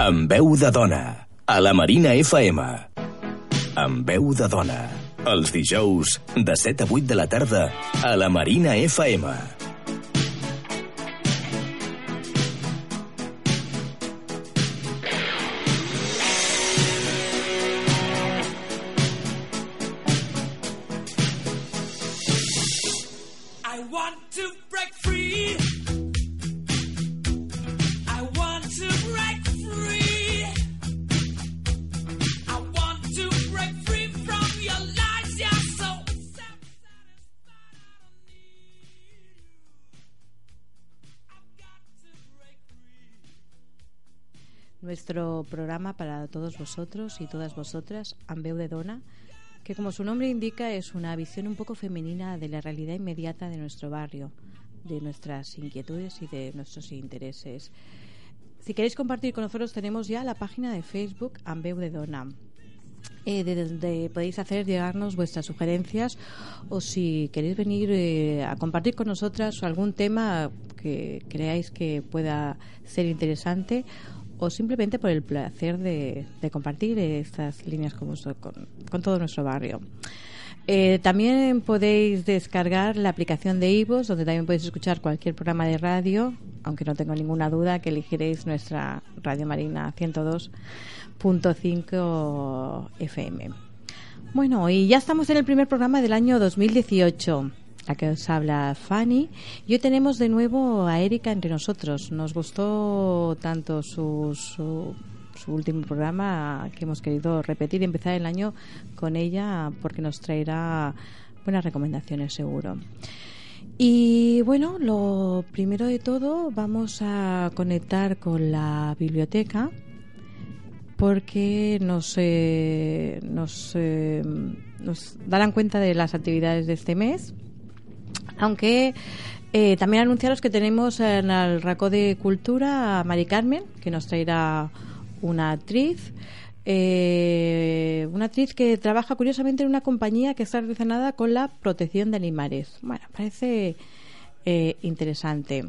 Amb veu de dona, a la Marina FM. Amb veu de dona, els dijous de 7 a 8 de la tarda a la Marina FM. Nuestro programa para todos vosotros y todas vosotras, Ambeu de Dona, que como su nombre indica es una visión un poco femenina de la realidad inmediata de nuestro barrio, de nuestras inquietudes y de nuestros intereses. Si queréis compartir con nosotros tenemos ya la página de Facebook Ambeu de Dona. Eh, de donde podéis hacer llegarnos vuestras sugerencias o si queréis venir eh, a compartir con nosotras algún tema que creáis que pueda ser interesante o simplemente por el placer de, compartir estas líneas con, con, con todo nuestro barrio. Eh, también podéis descargar la aplicación de Ivos, donde también podéis escuchar cualquier programa de radio, aunque no tengo ninguna duda que elegiréis nuestra Radio Marina 102.5 FM. Bueno, y ya estamos en el primer programa del año 2018. La que os habla Fanny. Y hoy tenemos de nuevo a Erika entre nosotros. Nos gustó tanto su, su, su último programa que hemos querido repetir y empezar el año con ella porque nos traerá buenas recomendaciones seguro. Y bueno, lo primero de todo vamos a conectar con la biblioteca porque nos, eh, nos, eh, nos darán cuenta de las actividades de este mes. Aunque eh, también anunciaros que tenemos en el Racó de Cultura a Mari Carmen, que nos traerá una actriz. eh, una actriz que trabaja curiosamente en una compañía que está relacionada con la protección de animales. Bueno, parece eh, interesante.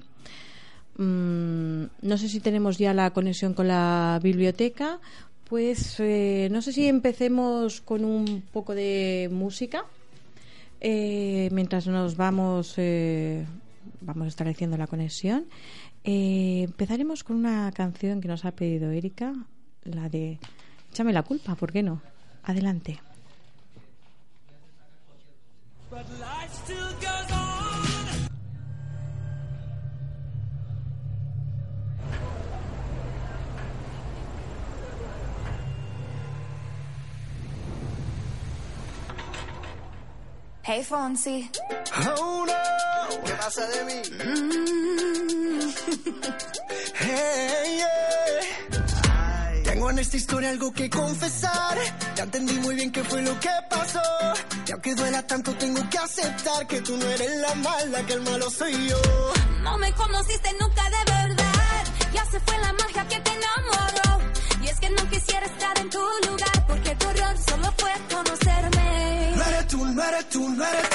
Mm, no sé si tenemos ya la conexión con la biblioteca. Pues eh, no sé si empecemos con un poco de música. Eh, mientras nos vamos, eh, vamos estableciendo la conexión. Eh, empezaremos con una canción que nos ha pedido Erika, la de Échame la culpa, ¿por qué no? Adelante. Hey, Fonsi. Oh no, ¿qué pasa de mí? Hey, yeah. Tengo en esta historia algo que confesar. Ya entendí muy bien qué fue lo que pasó. Y aunque duela tanto, tengo que aceptar que tú no eres la mala, que el malo soy yo. No me conociste nunca de verdad. Ya se fue la magia que te enamoró. No eres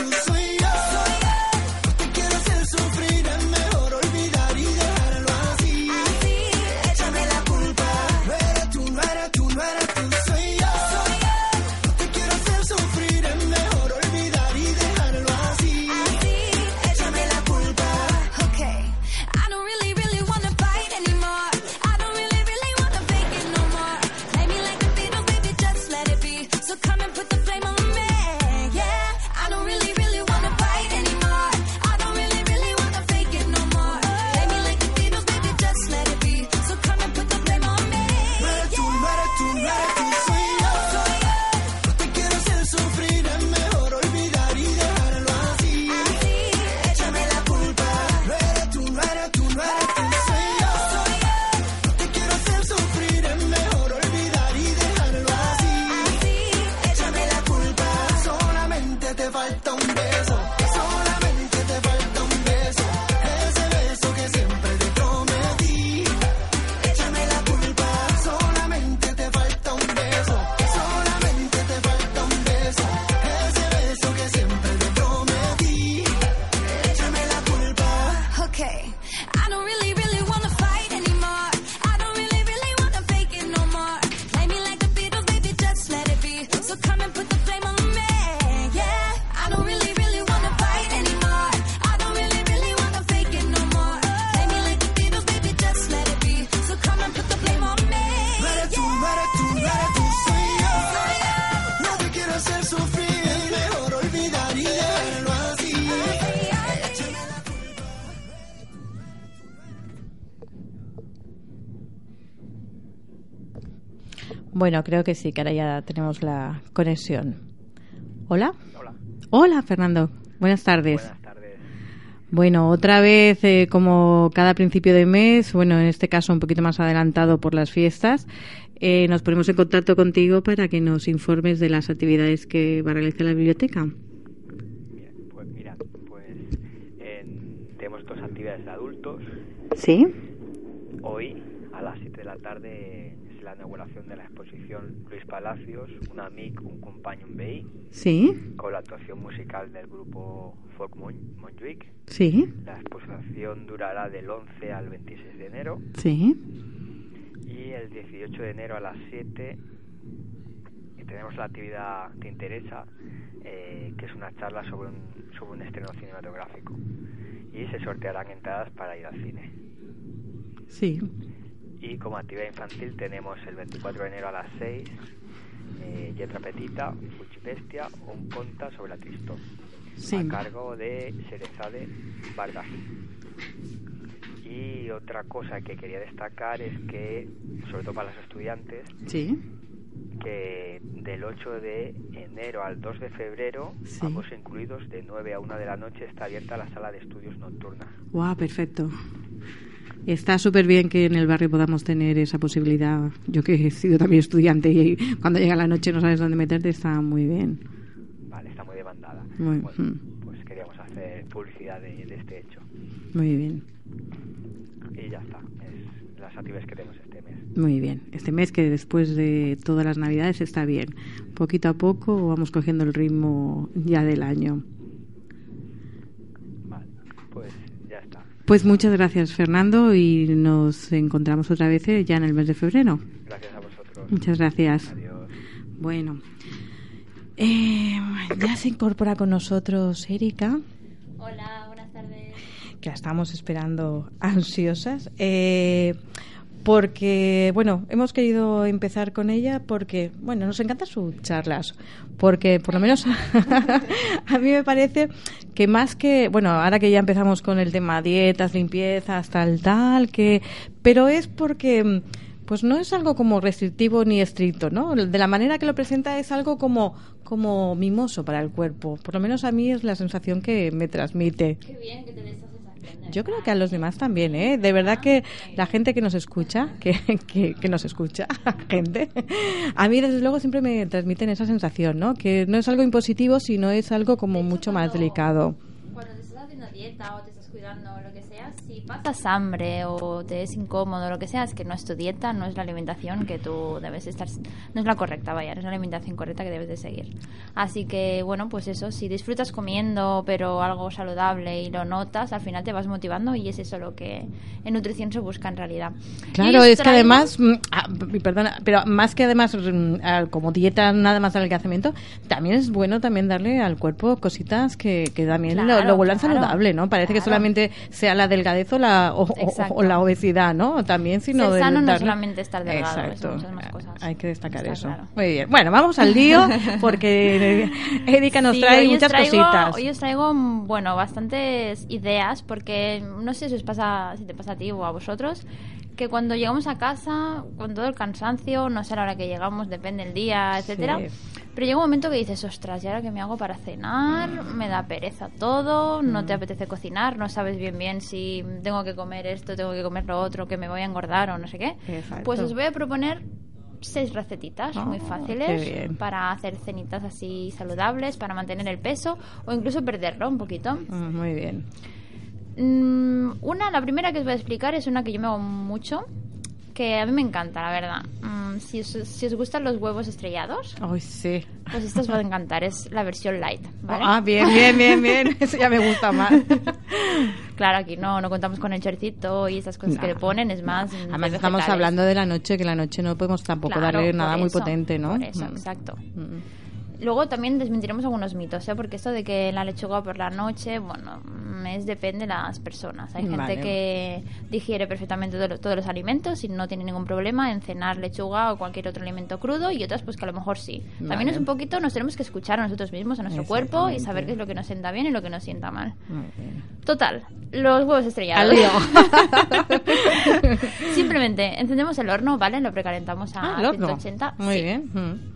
Bueno, creo que sí, que ahora ya tenemos la conexión. ¿Hola? Hola, Hola, Fernando. Buenas tardes. buenas tardes. Bueno, otra vez, eh, como cada principio de mes, bueno, en este caso un poquito más adelantado por las fiestas, eh, nos ponemos en contacto contigo para que nos informes de las actividades que va a realizar la biblioteca. Pues mira, pues en- tenemos dos actividades de adultos. ¿Sí? Hoy, a las 7 de la tarde, es la inauguración de la Luis Palacios, un amic, un companion Bay, ¿Sí? con la actuación musical del grupo Folk Mon- Montjuic. ¿Sí? La exposición durará del 11 al 26 de enero ¿Sí? y el 18 de enero a las 7 tenemos la actividad Te Interesa, eh, que es una charla sobre un, sobre un estreno cinematográfico. Y se sortearán entradas para ir al cine. Sí. Y como actividad infantil tenemos el 24 de enero a las 6, eh, Yetra Petita, Fuchipestia o un conta sobre la Tristón, Sí. a cargo de Cerezade Vargas. Y otra cosa que quería destacar es que, sobre todo para los estudiantes, Sí. que del 8 de enero al 2 de febrero, Sí. ambos incluidos, de 9 a 1 de la noche, está abierta la sala de estudios nocturna. Guau, perfecto. Está súper bien que en el barrio podamos tener esa posibilidad. Yo que he sido también estudiante y cuando llega la noche no sabes dónde meterte, está muy bien. Vale, está muy demandada. Muy- Bueno, mm. pues queríamos hacer publicidad de, de este hecho. Muy bien. Y ya está, es las actividades que tenemos este mes. Muy bien. Este mes que después de todas las navidades está bien. Poquito a poco vamos cogiendo el ritmo ya del año. Vale, pues ya está. Pues muchas gracias Fernando y nos encontramos otra vez eh, ya en el mes de febrero. Gracias a vosotros. Muchas gracias. Adiós. Bueno, eh, ya se incorpora con nosotros Erika, Hola, buenas tardes. que la estamos esperando ansiosas. eh, porque, bueno, hemos querido empezar con ella porque, bueno, nos encantan sus charlas. Porque, por lo menos, a mí me parece que más que, bueno, ahora que ya empezamos con el tema dietas, limpiezas, tal, tal, que, pero es porque, pues no es algo como restrictivo ni estricto, ¿no? De la manera que lo presenta es algo como, como mimoso para el cuerpo. Por lo menos a mí es la sensación que me transmite. Qué bien que te Yo creo que a los demás también, ¿eh? De verdad que la gente que nos escucha, que, que, nos escucha, gente, a mí desde luego siempre me transmiten esa sensación, ¿no? Que no es algo impositivo, sino es algo como mucho más delicado. Cuando te estás haciendo dieta o te estás cuidando lo pasas hambre o te es incómodo lo que sea, es que no es tu dieta, no es la alimentación que tú debes estar. No es la correcta, vaya, no es la alimentación correcta que debes de seguir. Así que, bueno, pues eso, si disfrutas comiendo, pero algo saludable y lo notas, al final te vas motivando y es eso lo que en nutrición se busca en realidad. Claro, es que además, mm, ah, perdona, pero más que además mm, como dieta nada más adelgazamiento, también es bueno también darle al cuerpo cositas que, que también lo- lo, Claro, vuelvan claro, saludable, ¿no? Parece que claro. solamente sea la delgadez la, o, o- Exacto. o la obesidad, ¿no? También, sino Ser de sano no es darle- solamente estar delgado, Exacto. muchas más cosas. Hay que destacar Está eso. claro. Muy bien. Bueno, vamos al lío porque Erika nos Sí, trae muchas traigo- cositas. Hoy os traigo, bueno, bastantes ideas porque no sé si os pasa, si te pasa a ti o a vosotros, que cuando llegamos a casa con todo el cansancio, no sé a la hora que llegamos, depende del día, etcétera. Sí. Pero llega un momento que dices, ostras, ¿y ahora qué me hago para cenar? Me da pereza todo, no Mm. te apetece cocinar, no sabes bien bien si tengo que comer esto, tengo que comer lo otro, que me voy a engordar o no sé qué. Exacto. Pues os voy a proponer seis recetitas muy Oh, fáciles para hacer cenitas así saludables, para mantener el peso o incluso perderlo un poquito. Mm, Muy bien. Mm, una, la primera que os voy a explicar es una que yo me hago mucho, que a mí me encanta, la verdad. Mm, si, os, si os gustan los huevos estrellados, Ay, sí. pues esta os va a encantar, es la versión light, ¿vale? Ah, bien, bien, bien, bien. Eso ya me gusta más. Claro, aquí no, no contamos con el chorcito y esas cosas que le ponen, es más... Además estamos hablando de la noche, que la noche no podemos tampoco Claro, darle nada muy potente, ¿no? Por eso, Mm. exacto. Mm. Luego también desmentiremos algunos mitos, ¿eh? porque esto de que la lechuga por la noche, bueno, es depende de las personas. Hay gente Vale. que digiere perfectamente todo- todos los alimentos y no tiene ningún problema en cenar lechuga o cualquier otro alimento crudo y otras pues que a lo mejor sí. También es un poquito, nos tenemos que escuchar a nosotros mismos, a nuestro cuerpo y saber qué es lo que nos sienta bien y lo que nos sienta mal. Total, los huevos estrellados. Simplemente encendemos el horno, ¿vale? Lo precalentamos a Ah, el horno. 180. Muy Sí. bien. Mm.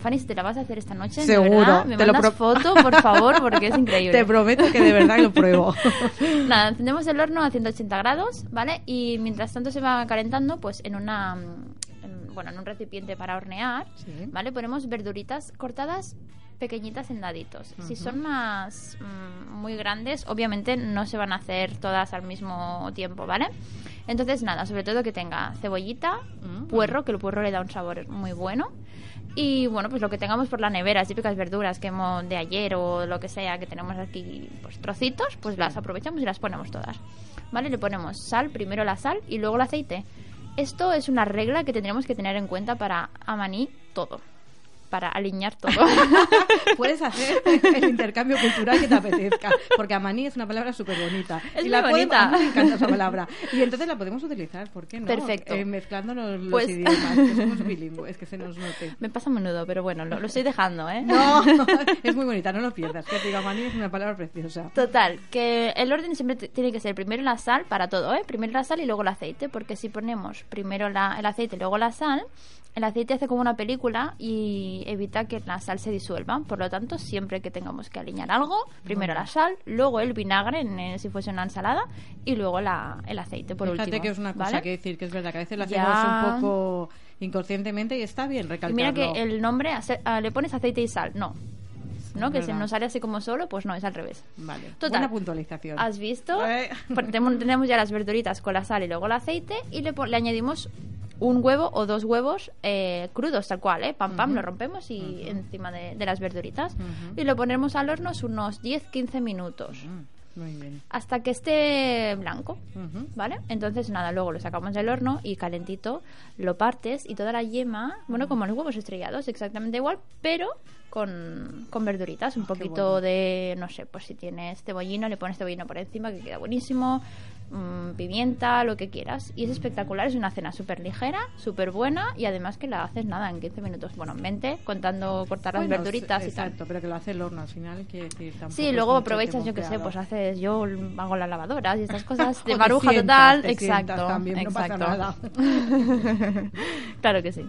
Fanny, si te la vas a hacer esta noche, Seguro, verdad, me te lo mandas pro- foto, por favor, porque es increíble. Te prometo que de verdad lo pruebo. Nada, encendemos el horno a 180 grados, ¿vale? Y mientras tanto se va calentando, pues en una... mm, en- bueno, en un recipiente para hornear, Sí. ¿vale? Ponemos verduritas cortadas pequeñitas en daditos. Si son más mm, muy grandes, obviamente no se van a hacer todas al mismo tiempo, ¿vale? Entonces, nada, sobre todo que tenga cebollita, Mm. puerro, que el puerro le da un sabor muy bueno. Y bueno, pues lo que tengamos por la nevera, típicas verduras que hemos de ayer o lo que sea que tenemos aquí, pues trocitos, pues las aprovechamos y las ponemos todas. ¿Vale? Le ponemos sal, primero la sal y luego el aceite. Esto es una regla que tendremos que tener en cuenta para amaní todo. Para alinear todo. Puedes hacer el intercambio cultural que te apetezca, porque amaní es una palabra súper bonita. Es y muy la podemos- bonita. mí me encanta esa palabra. Y entonces la podemos utilizar, ¿por qué no? Perfecto. Eh, mezclando los, los Pues- idiomas, que somos bilingües, que se nos note. Me pasa a menudo, pero bueno, lo, lo estoy dejando, ¿eh? No, es muy bonita, no lo pierdas. Que te diga amaní es una palabra preciosa. Total, que el orden siempre tiene que ser primero la sal para todo, ¿eh? Primero la sal y luego el aceite, porque si ponemos primero la- el aceite y luego la sal, el aceite hace como una película y evita que la sal se disuelva. Por lo tanto, siempre que tengamos que alinear algo, primero la sal, luego el vinagre, en, eh, si fuese una ensalada, y luego la, el aceite, por Fíjate último. que es una cosa ¿vale? que decir, que es verdad, que a veces lo Ya. hacemos un poco inconscientemente y está bien Y recalcarlo. mira que el nombre, ah, le pones aceite y sal, no. ¿No? Que se verdad. nos sale así como solo, pues no, es al revés. Vale, Total. buena puntualización. ¿Has visto? Eh. Tenemos, ya las verduritas con la sal y luego el aceite y le, le añadimos un huevo o dos huevos eh, crudos, tal cual, ¿eh? Pam, pam, lo rompemos y encima de, de las verduritas. Y lo ponemos al horno unos 10-15 minutos. Muy bien. Hasta que esté blanco. ¿vale? Entonces, nada, luego lo sacamos del horno y calentito lo partes y toda la yema, bueno, como los huevos estrellados, exactamente igual, pero con, con verduritas, un Ah, poquito bueno. de, no sé, pues si tienes cebollino, le pones cebollino por encima, que queda buenísimo, mm, pimienta, lo que quieras. Y es espectacular, es una cena súper ligera, súper buena y además que la haces nada en 15 minutos, bueno, en 20, contando cortar las Bueno, verduritas y tal. Exacto, pero que lo hace el horno al final, decir tampoco Sí, luego aprovechas, yo qué sé, pues haces, yo hago las lavadoras y estas cosas de maruja sientas, total. exacto, también, no pasa exacto. nada. claro que sí.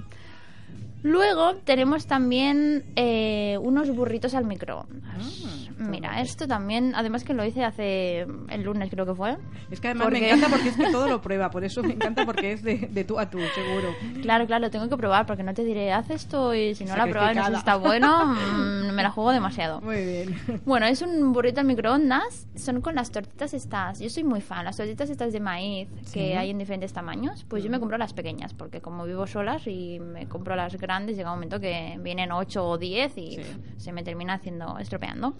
Luego tenemos también eh, unos burritos al microondas. Ah, Mira, esto también, además que lo hice hace el lunes creo que fue. Es que además Porque- me encanta porque es que todo lo prueba, por eso me encanta porque es de, de tú a tú, seguro. Claro, claro, lo tengo que probar porque no te diré, haz esto y si no probado y no sé si Sacrificada. está bueno, mm, me la juego demasiado. Muy bien. Bueno, es un burrito al microondas. Son con las tortitas estas. Yo soy muy fan. Las tortitas estas de maíz que Sí. hay en diferentes tamaños. Pues yo me compro las pequeñas porque como vivo solas y me compro las grandes, llega un momento que vienen 8 o 10 y Sí. se me termina haciendo estropeando.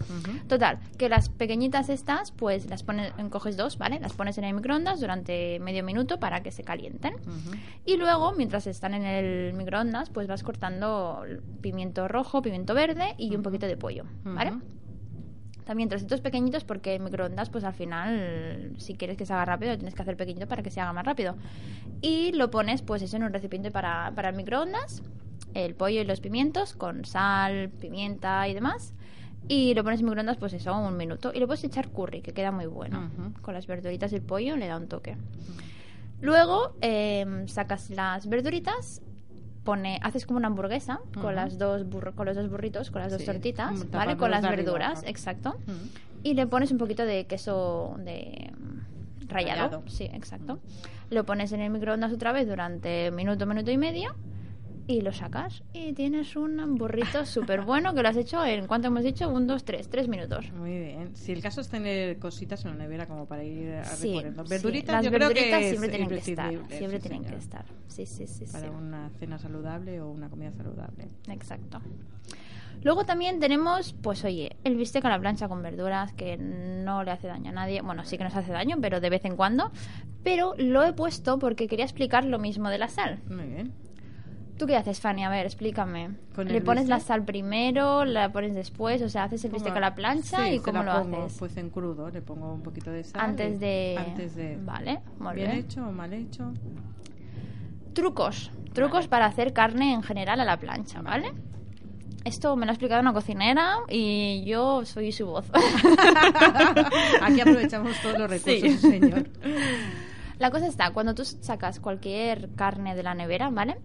Total, que las pequeñitas estas, pues las pones, coges dos, ¿vale? Las pones en el microondas durante medio minuto para que se calienten. Y luego, mientras están en el microondas, pues vas cortando pimiento rojo, pimiento verde y un poquito de pollo, ¿vale? También trocitos pequeñitos porque en microondas, pues al final, si quieres que se haga rápido, lo tienes que hacer pequeñito para que se haga más rápido. Y lo pones, pues eso, en un recipiente para, para el microondas, el pollo y los pimientos, con sal, pimienta y demás. Y lo pones en microondas, pues eso, un minuto. Y le puedes echar curry, que queda muy bueno. Con las verduritas y el pollo le da un toque. Luego eh, sacas las verduritas, pone, haces como una hamburguesa con las dos burro- con los dos burritos, con las dos tortitas, ¿vale? Con las arriba, verduras, exacto. Y le pones un poquito de queso de rallado. Rallado. Sí, exacto. Lo pones en el microondas otra vez durante minuto, minuto y medio y lo sacas y tienes un burrito súper bueno que lo has hecho en, ¿cuánto hemos dicho? Un, dos, tres, tres minutos. Muy bien. Si el caso es tener cositas en la nevera como para ir eh, Sí, recorriendo. sí. Verduritas, Las yo creo verduritas que siempre tienen que estar. Siempre sí, tienen que estar. Sí, sí, sí. Para sí. una cena saludable o una comida saludable. Exacto. Luego también tenemos, pues oye, el bistec a la plancha con verduras que no le hace daño a nadie. Bueno, sí que nos hace daño, pero de vez en cuando. Pero lo he puesto porque quería explicar lo mismo de la sal. Muy bien. ¿Tú qué haces, Fanny? A ver, explícame. ¿Con ¿Le pones la sal primero, la pones después? O sea, ¿haces el bistec a la plancha Sí, y cómo la lo pongo, haces? Pues en crudo, le pongo un poquito de sal. Antes de... Antes de... Vale, muy bien, bien. hecho o mal hecho. Trucos. Trucos para hacer carne en general a la plancha, ¿vale? Esto me lo ha explicado una cocinera y yo soy su voz. Aquí aprovechamos todos los recursos, sí, señor. La cosa está, cuando tú sacas cualquier carne de la nevera, ¿vale?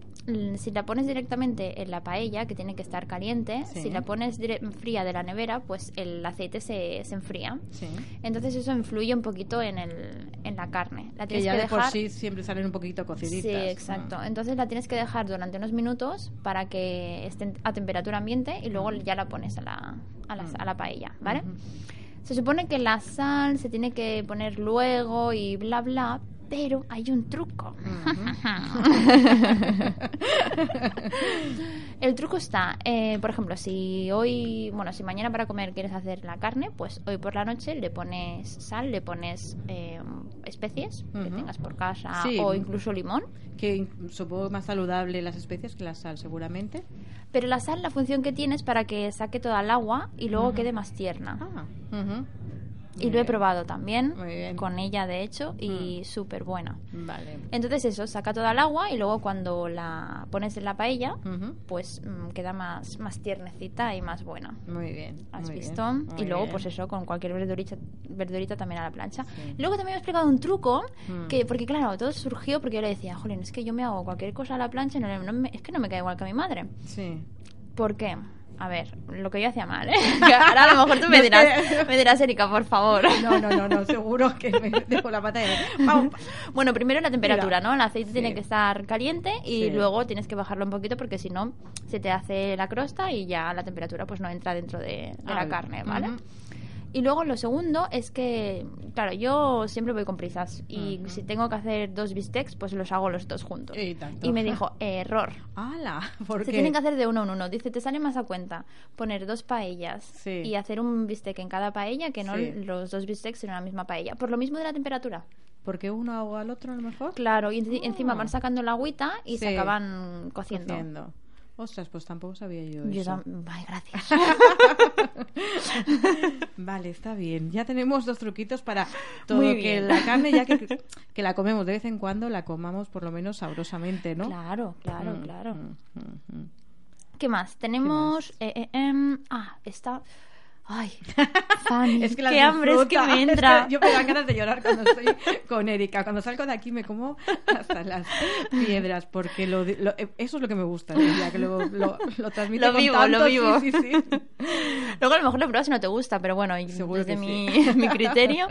Si la pones directamente en la paella, que tiene que estar caliente, Sí. si la pones fría de la nevera, pues el aceite se, se enfría. Sí. Entonces eso influye un poquito en, el, en la carne. La Que tienes ya que de por dejar... sí siempre salen un poquito cociditas. Sí, exacto. Entonces la tienes que dejar durante unos minutos para que esté a temperatura ambiente y luego ya la pones a la, a la, a la paella, ¿vale? Se supone que la sal se tiene que poner luego y bla, bla, pero hay un truco. El truco está, eh, por ejemplo, si hoy, bueno, si mañana para comer quieres hacer la carne, pues hoy por la noche le pones sal, le pones eh, especies que tengas por casa Sí. o incluso limón. Que supongo más saludable las especias que la sal, seguramente. Pero la sal, la función que tiene es para que saque toda el agua y luego quede más tierna. Ah, y lo he probado también Muy bien. con ella, de hecho, y súper buena. Vale. Entonces eso, saca toda el agua y luego cuando la pones en la paella, pues mm, queda más, más tiernecita y más buena. Muy bien. ¿Has muy visto? y luego, pues eso, con cualquier verdurita, verdurita también a la plancha. Sí. Luego también me he explicado un truco, Mm. que porque claro, todo surgió porque yo le decía, jolín, es que yo me hago cualquier cosa a la plancha y no, no me- es que no me queda igual que a mi madre. Sí. ¿Por qué? A ver, lo que yo hacía mal, ¿eh? Ahora a lo mejor tú me dirás, me dirás, Erika, por favor. No, no, no, no, seguro que me dejo la pata de... Vamos. Bueno, primero la temperatura. ¿no? El aceite Sí. tiene que estar caliente y Sí. luego tienes que bajarlo un poquito porque si no se te hace la crosta y ya la temperatura pues no entra dentro de, de la carne, ¿vale? Y luego lo segundo es que, claro, yo siempre voy con prisas y si tengo que hacer dos bistecs, pues los hago los dos juntos. Y me dijo, error. ¡Hala! ¿Por Se qué? tienen que hacer de uno en uno. Dice, te sale más a cuenta poner dos paellas Sí. y hacer un bistec en cada paella que no Sí. los dos bistecs en una misma paella. Por lo mismo de la temperatura. ¿Porque uno ahoga al otro a lo mejor? Claro, y enci- encima Ah. van sacando la agüita y se acaban cociendo. Cociendo. Ostras, pues tampoco sabía yo, Yo eso. Ay, gracias. Vale, está bien. Ya tenemos dos truquitos para todo que la carne, ya que, que la comemos de vez en cuando, la comamos por lo menos sabrosamente, ¿no? Claro, claro, Mm, claro. mm, mm, mm. ¿Qué más? Tenemos... eh, eh, em, ah, está... Ay, Fanny, Es que qué hambre es que me Es que entra. yo me dan ganas de llorar cuando estoy con Erika. Cuando salgo de aquí me como hasta las piedras, porque lo, lo- eso es lo que me gusta ella, que lo, lo, lo transmite Lo con vivo, tanto- lo vivo. Sí, sí, sí. Luego a lo mejor lo pruebas y no te gusta, pero bueno, Seguro desde que mi, sí. mi criterio,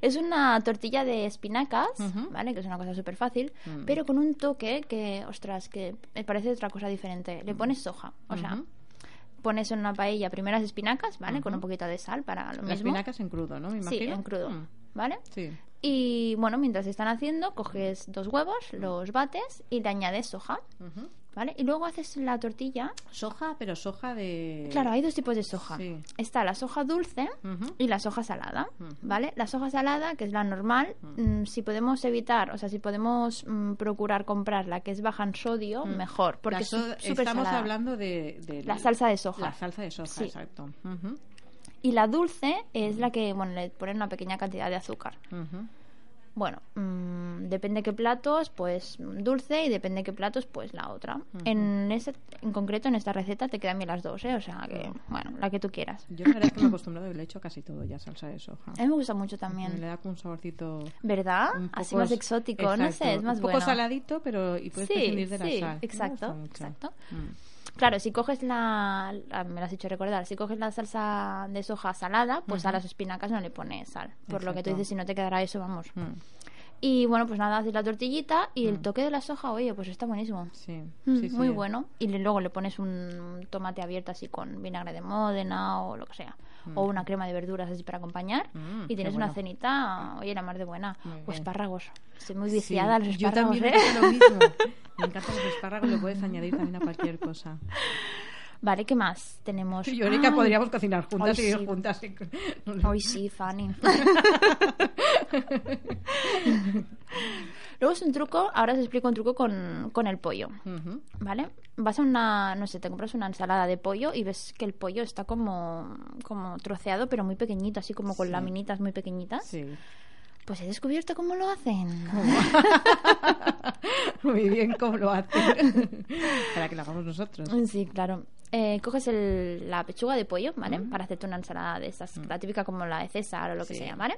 es una tortilla de espinacas. ¿vale? Que es una cosa súper fácil, Mm. pero con un toque que, ostras, que me parece otra cosa diferente. Le pones soja, o sea. Pones en una paella primeras espinacas, ¿vale? Con un poquito de sal para lo Las mismo. espinacas en crudo, ¿no? Me Sí, en crudo, Mm, ¿vale? Sí. Y bueno, mientras están haciendo, coges dos huevos, los bates y le añades soja, Ujú. ¿Vale? Y luego haces la tortilla. Soja, pero soja de... Claro, hay dos tipos de soja. Sí. Está la soja dulce y la soja salada. ¿vale? La soja salada, que es la normal, mm, si podemos evitar, o sea, si podemos mm, procurar comprar la que es baja en sodio, mejor, porque es Estamos salada. hablando de, de La salsa de soja. La salsa de soja, Sí. exacto. Y la dulce es la que, bueno, le ponen una pequeña cantidad de azúcar. Bueno, mm, depende qué platos, pues dulce y depende qué platos, pues la otra. En ese, en concreto, en esta receta te quedan bien las dos, ¿eh? O sea que, bueno, la que tú quieras. Yo la verdad es que me he acostumbrado y le he hecho casi todo ya salsa de soja. A mí me gusta mucho Le también. da como un saborcito... ¿Verdad? un Así más exótico, no sé, es más Un poco bueno. saladito, pero y puedes Sí, prescindir de la sí, sal. Exacto, exacto. Mm. Claro, si coges la, la- me lo has hecho recordar, si coges la salsa de soja salada, pues a las espinacas no le pones sal. Por lo que tú dices, si no te quedará eso, vamos. Mm. Y bueno, pues nada, haces la tortillita y el toque de la soja, oye, pues está buenísimo. Sí, Mm, sí, sí. Muy bueno. Y le- luego le pones un tomate abierto así con vinagre de Módena o lo que sea. O una crema de verduras así para acompañar. Mm, y tienes bueno. una cenita, oye, la más de buena. Muy O espárragos. Estoy muy Sí, viciada a los Yo espárragos, también ¿eh? lo mismo. Me encantan los espárragos, le puedes añadir también a cualquier cosa. Vale, ¿qué más? Tenemos... Yo podríamos cocinar juntas y ir sí. juntas. Hoy sí, Fanny. Luego es un truco, ahora os explico un truco con, con el pollo. ¿Vale? Vas a una, no sé, te compras una ensalada de pollo y ves que el pollo está como, como troceado, pero muy pequeñito, así como con Sí. laminitas muy pequeñitas. Sí. Pues he descubierto cómo lo hacen. Muy bien, ¿cómo lo hacen? Para que lo hagamos nosotros. Sí, claro. Eh, coges el- la pechuga de pollo, ¿vale? Para hacerte una ensalada de estas, la típica como la de César o lo que Sí. sea, ¿vale?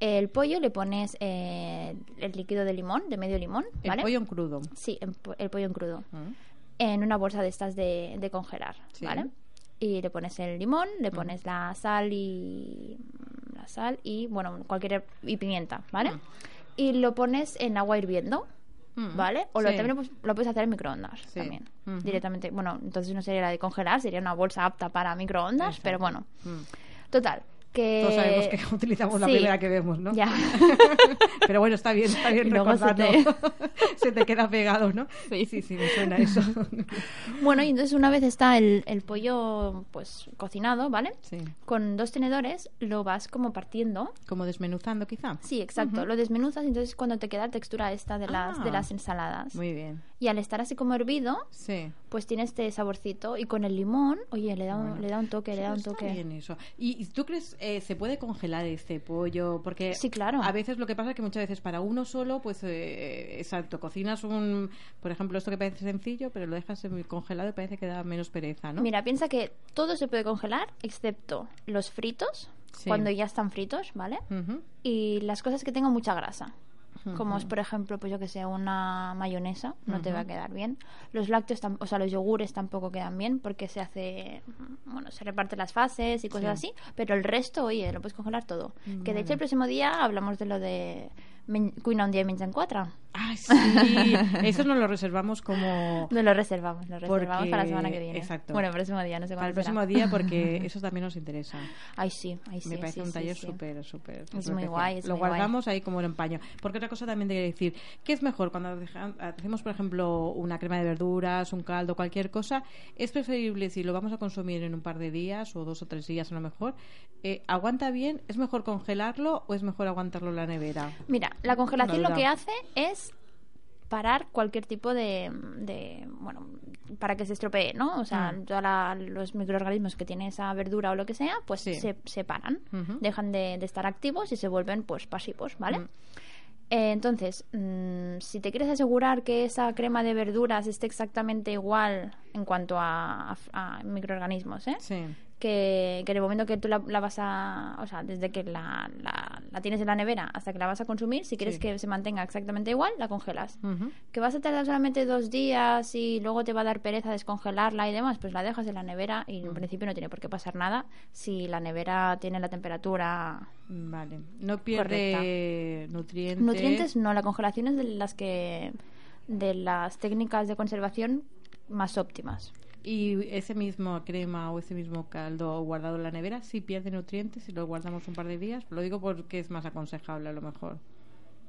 El pollo le pones eh, el líquido de limón, de medio limón, El ¿vale? pollo en crudo. Sí, el pollo en crudo. Mm. En una bolsa de estas de, de congelar, Sí. ¿vale? Y le pones el limón, le pones la sal y... La sal y, bueno, cualquier... Y pimienta, ¿vale? Mm. Y lo pones en agua hirviendo, Mm. ¿vale? O lo, también lo, puedes- lo puedes hacer en microondas Sí. también. Directamente. Bueno, entonces no sería la de congelar, sería una bolsa apta para microondas, pero bueno. Mm. Total, que... Todos sabemos que utilizamos la primera que vemos, ¿no? Ya. Pero bueno, está bien, está bien luego se recordarlo. Se te... queda pegado, ¿no? Sí, sí, sí, me suena eso. Bueno, y entonces una vez está el, el pollo pues cocinado, ¿vale? Sí. Con dos tenedores lo vas como partiendo. Como desmenuzando, quizá. Sí, exacto. Lo desmenuzas y entonces cuando te queda la textura esta de las, Ah. de las ensaladas. Muy bien. Y al estar así como hervido, Sí. Pues tiene este saborcito. Y con el limón, oye, le da un, Bueno. le da un toque, le da un Está toque. bien eso. ¿Y y tú crees eh, se puede congelar este pollo? Porque Sí, claro. a veces lo que pasa es que muchas veces para uno solo, pues eh, exacto, cocinas un, por ejemplo, esto que parece sencillo, pero lo dejas congelado y parece que da menos pereza, ¿no? Mira, piensa que todo se puede congelar excepto los fritos, Sí. cuando ya están fritos, ¿vale? Y las cosas que tengan mucha grasa. Como es, por ejemplo, pues yo que sé, una mayonesa, no te va a quedar bien. Los lácteos, o sea, los yogures tampoco quedan bien porque se hace, bueno, se reparten las fases y cosas Sí. así. Pero el resto, oye, lo puedes congelar todo. Que de hecho el próximo día hablamos de lo de cuina un dia i menja en quatre. Ah, sí. Eso nos lo reservamos como Nos lo reservamos, lo reservamos Porque- para la semana que viene. exacto. Bueno, el próximo día, no sé para el será. próximo día porque eso también nos interesa. Ay, sí, ay, sí. Me parece sí, un sí, taller sí. súper, súper. Es súper muy guay, es Lo muy guay. guardamos ahí como el empaño. Porque otra cosa también te quería decir, ¿qué es mejor cuando hacemos, por ejemplo, una crema de verduras, un caldo, cualquier cosa? ¿Es preferible si lo vamos a consumir en un par de días o dos o tres días a lo mejor? eh, ¿Aguanta bien? ¿Es mejor congelarlo o es mejor aguantarlo en la nevera? Mira, la congelación La lo que hace es parar cualquier tipo de, de- bueno para que se estropee no o sea Mm. todos los microorganismos que tiene esa verdura o lo que sea pues Sí. se, se paran dejan de, de estar activos y se vuelven pues pasivos vale Mm. Eh, entonces, mm, si te quieres asegurar que esa crema de verduras esté exactamente igual en cuanto a, a- a microorganismos, ¿eh? Sí. Que, que en el momento que tú la, la vas a, o sea, desde que la, la, la tienes en la nevera hasta que la vas a consumir, si quieres Sí. que se mantenga exactamente igual, la congelas. Que vas a tardar solamente dos días y luego te va a dar pereza descongelarla y demás, pues la dejas en la nevera y en principio no tiene por qué pasar nada si la nevera tiene la temperatura... Vale. No pierde nutrientes. Nutrientes no, la congelación es de las que de las técnicas de conservación más óptimas. Y ese mismo crema o ese mismo caldo guardado en la nevera, sí pierde nutrientes si lo guardamos un par de días. Lo digo porque es más aconsejable a lo mejor.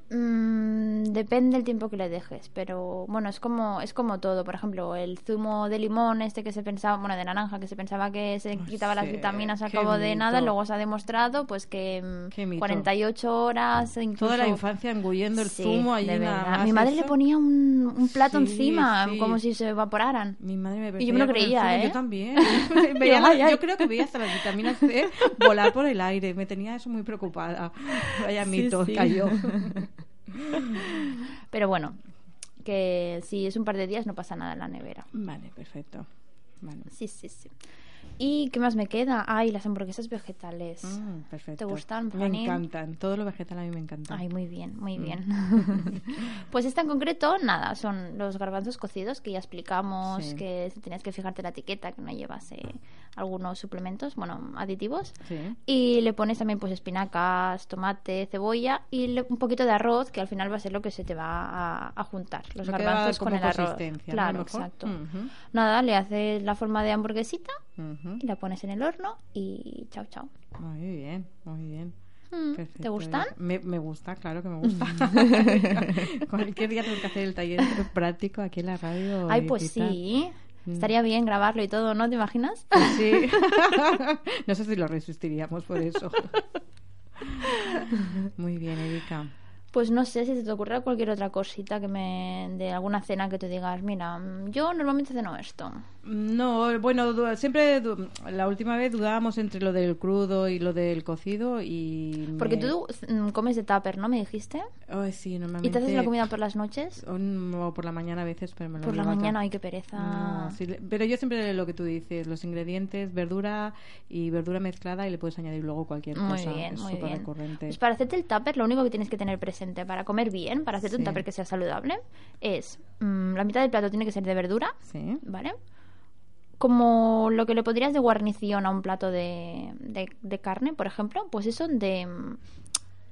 Mm, depende del tiempo que le dejes, pero bueno, es como es como todo. Por ejemplo, el zumo de limón este que se pensaba, bueno, de naranja, que se pensaba que se quitaba las vitaminas al cabo de nada, mito. luego se ha demostrado pues que mm, Qué mito. 48 horas incluso Toda la infancia engullendo el Sí, zumo allí nada más. Mi madre eso. le ponía un, un plato Sí, encima sí. como si se evaporaran. Mi madre me Y yo me lo creía, ¿eh? Yo también. Veía la-. Yo creo que veía hasta las vitaminas C volar por el aire. Me tenía eso muy preocupada. Vaya mito, cayó. Pero bueno, que si es un par de días no pasa nada en la nevera. Vale, perfecto. Vale. Sí, sí, sí. ¿Y qué más me queda? Ay, las hamburguesas vegetales. Mm, perfecto. ¿Te gustan, Me Fanny? encantan. Todo lo vegetal a mí me encanta. Ay, muy bien, Mm. muy bien. pues esta en concreto, nada, son los garbanzos cocidos que ya explicamos, Sí. que tenías que fijarte la etiqueta, que no llevase algunos suplementos, bueno, aditivos. Sí. Y le pones también pues espinacas, tomate, cebolla y le- un poquito de arroz, que al final va a ser lo que se te va a, a juntar, los Lo garbanzos con el arroz. ¿no? Claro, mejor. exacto. Ujú. Nada, le haces la forma de hamburguesita Y la pones en el horno y chao, chao. Muy bien, muy bien. Mm, Perfecto, ¿Te gustan? Me, me gusta, claro que me gusta. Cualquier día tengo que hacer el taller práctico aquí en la radio. Ay, pues sí. Mm. Estaría bien grabarlo y todo, ¿no? ¿Te imaginas? Sí. no sé si lo resistiríamos por eso. Muy bien, Erika. Pues no sé si se te ocurre cualquier otra cosita que me de alguna cena que te digas, mira, mm, yo normalmente ceno esto. No, bueno, siempre la última vez dudábamos entre lo del crudo y lo del cocido y... Porque tú mm, comes de tupper, ¿no? Me dijiste. Ay, sí, normalmente... ¿Y te haces la comida por las noches? Un- o por la mañana a veces, pero me lo Por la mañana, ay, qué pereza. No, sí, pero yo siempre lo que tú dices, los ingredientes, verdura y verdura mezclada y le puedes añadir luego cualquier Muy cosa. bien, es muy bien. Pues para hacerte el tupper, lo único que tienes que tener presente para comer bien, para hacerte un Sí. tupper que sea saludable, es mm, la mitad del plato tiene que ser de verdura, Sí. ¿vale? Como lo que le podrías de guarnición a un plato de, de, de carne, por ejemplo, pues eso de, mm,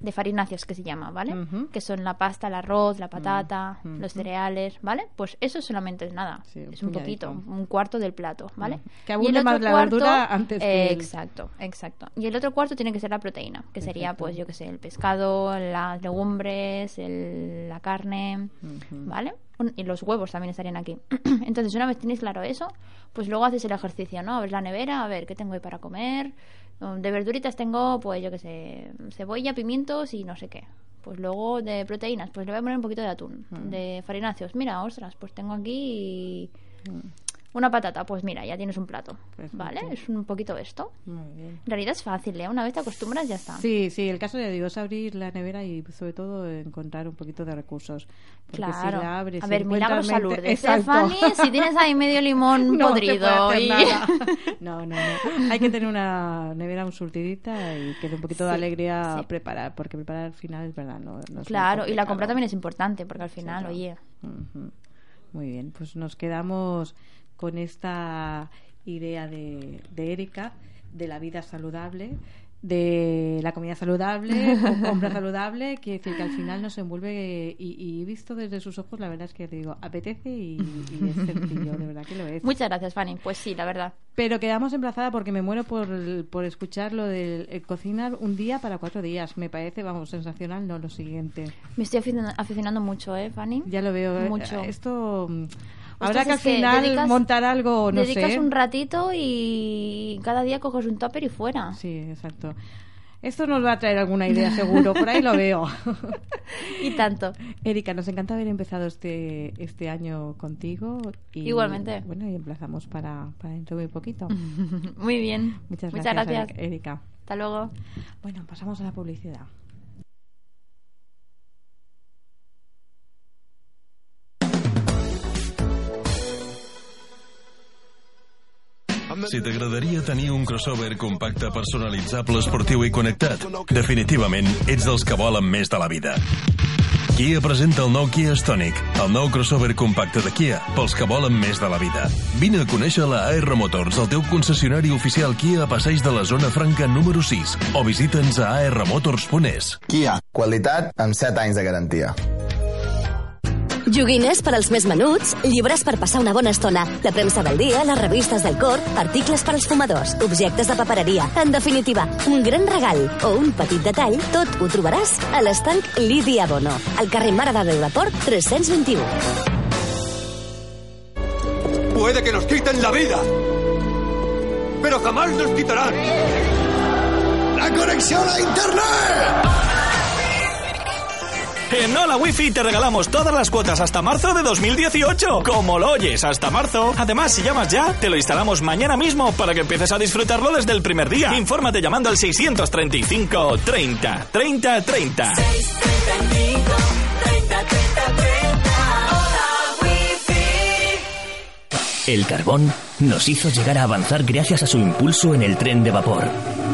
de farináceos que se llama, ¿vale? Que son la pasta, el arroz, la patata, Mm, los cereales, ¿vale? Pues eso solamente es nada, Sí, es un puñadito. poquito, un cuarto del plato, ¿vale? Ujú. Que abunde más la verdura antes que el- Exacto, exacto. Y el otro cuarto tiene que ser la proteína, que sería, pues, yo que sé, el pescado, las legumbres, el- la carne. ¿vale? Y los huevos también estarían aquí. Entonces, una vez tenéis claro eso, pues luego haces el ejercicio, ¿no? A ver la nevera, a ver qué tengo ahí para comer. De verduritas tengo, pues, yo que sé, cebolla, pimientos y no sé qué. Pues luego de proteínas, pues le voy a poner un poquito de atún. Mm. De farináceos, mira, ostras, pues tengo aquí una patata. Pues mira, ya tienes un plato. Perfecto. ¿Vale? Es un poquito esto. Muy bien. En realidad es fácil, ¿eh? Una vez te acostumbras, ya está. Sí, sí, el caso de Dios es abrir la nevera y sobre todo encontrar un poquito de recursos. Porque Claro. si la abres a ver, milagros mente- Lourdes. Si tienes ahí medio limón No podrido hacer y... nada. No, no, no. Hay que tener una nevera un surtidita y que dé un poquito de alegría sí. preparar, porque preparar al final es verdad, no, no es Claro, y la compra también es importante, porque al final, claro. oye... Muy bien, pues nos quedamos con esta idea de, de Erika, de la vida saludable, de la comida saludable, compra saludable, decir que al final nos envuelve y, y visto desde sus ojos, la verdad es que te digo, apetece y, y es sencillo, de verdad que lo es. Muchas gracias, Fanny. Pues sí, la verdad. Pero quedamos emplazada porque me muero por, por escuchar lo del el cocinar un día para cuatro días. Me parece, vamos, sensacional, no lo siguiente. Me estoy aficionando, aficionando mucho, ¿eh, Fanny? Ya lo veo. eh, Mucho. Esto. Ostras, Habrá que al que final dedicas- montar algo, no Dedicas sé. un ratito y cada día coges un topper y fuera. Sí, exacto. Esto nos va a traer alguna idea, seguro. Por ahí lo veo. Y tanto. Erika, nos encanta haber empezado este, este año contigo. Y, Igualmente. Bueno, y emplazamos para, para dentro de muy poquito. Muy bien. Muchas Muchas gracias, gracias. Erika. Hasta luego. Bueno, pasamos a la publicidad. Si t'agradaria tenir un crossover compacte personalitzable, esportiu i connectat, definitivament ets dels que volen més de la vida. Kia presenta el nou Kia Stonic, el nou crossover compacte de Kia, pels que volen més de la vida. Vine a conèixer la AR Motors, el teu concessionari oficial Kia a Passeig de la Zona Franca número 6, o visita'ns a armotors.es. Kia, qualitat amb 7 anys de garantia. Joguines per als més menuts, llibres per passar una bona estona, la premsa del dia, les revistes del cor, articles per als fumadors, objectes de papereria... En definitiva, un gran regal o un petit detall, tot ho trobaràs a l'estanc Lídia Bono, al carrer Mare de Déu de Port 321. Puede que nos quiten la vida, pero jamás nos quitarán ¡La conexión a Internet! En Hola Wifi te regalamos todas las cuotas hasta marzo de 2018. Como lo oyes, hasta marzo. Además, si llamas ya, te lo instalamos mañana mismo para que empieces a disfrutarlo desde el primer día. Infórmate llamando al 635 30 30 30. El carbón nos hizo llegar a avanzar gracias a su impulso en el tren de vapor.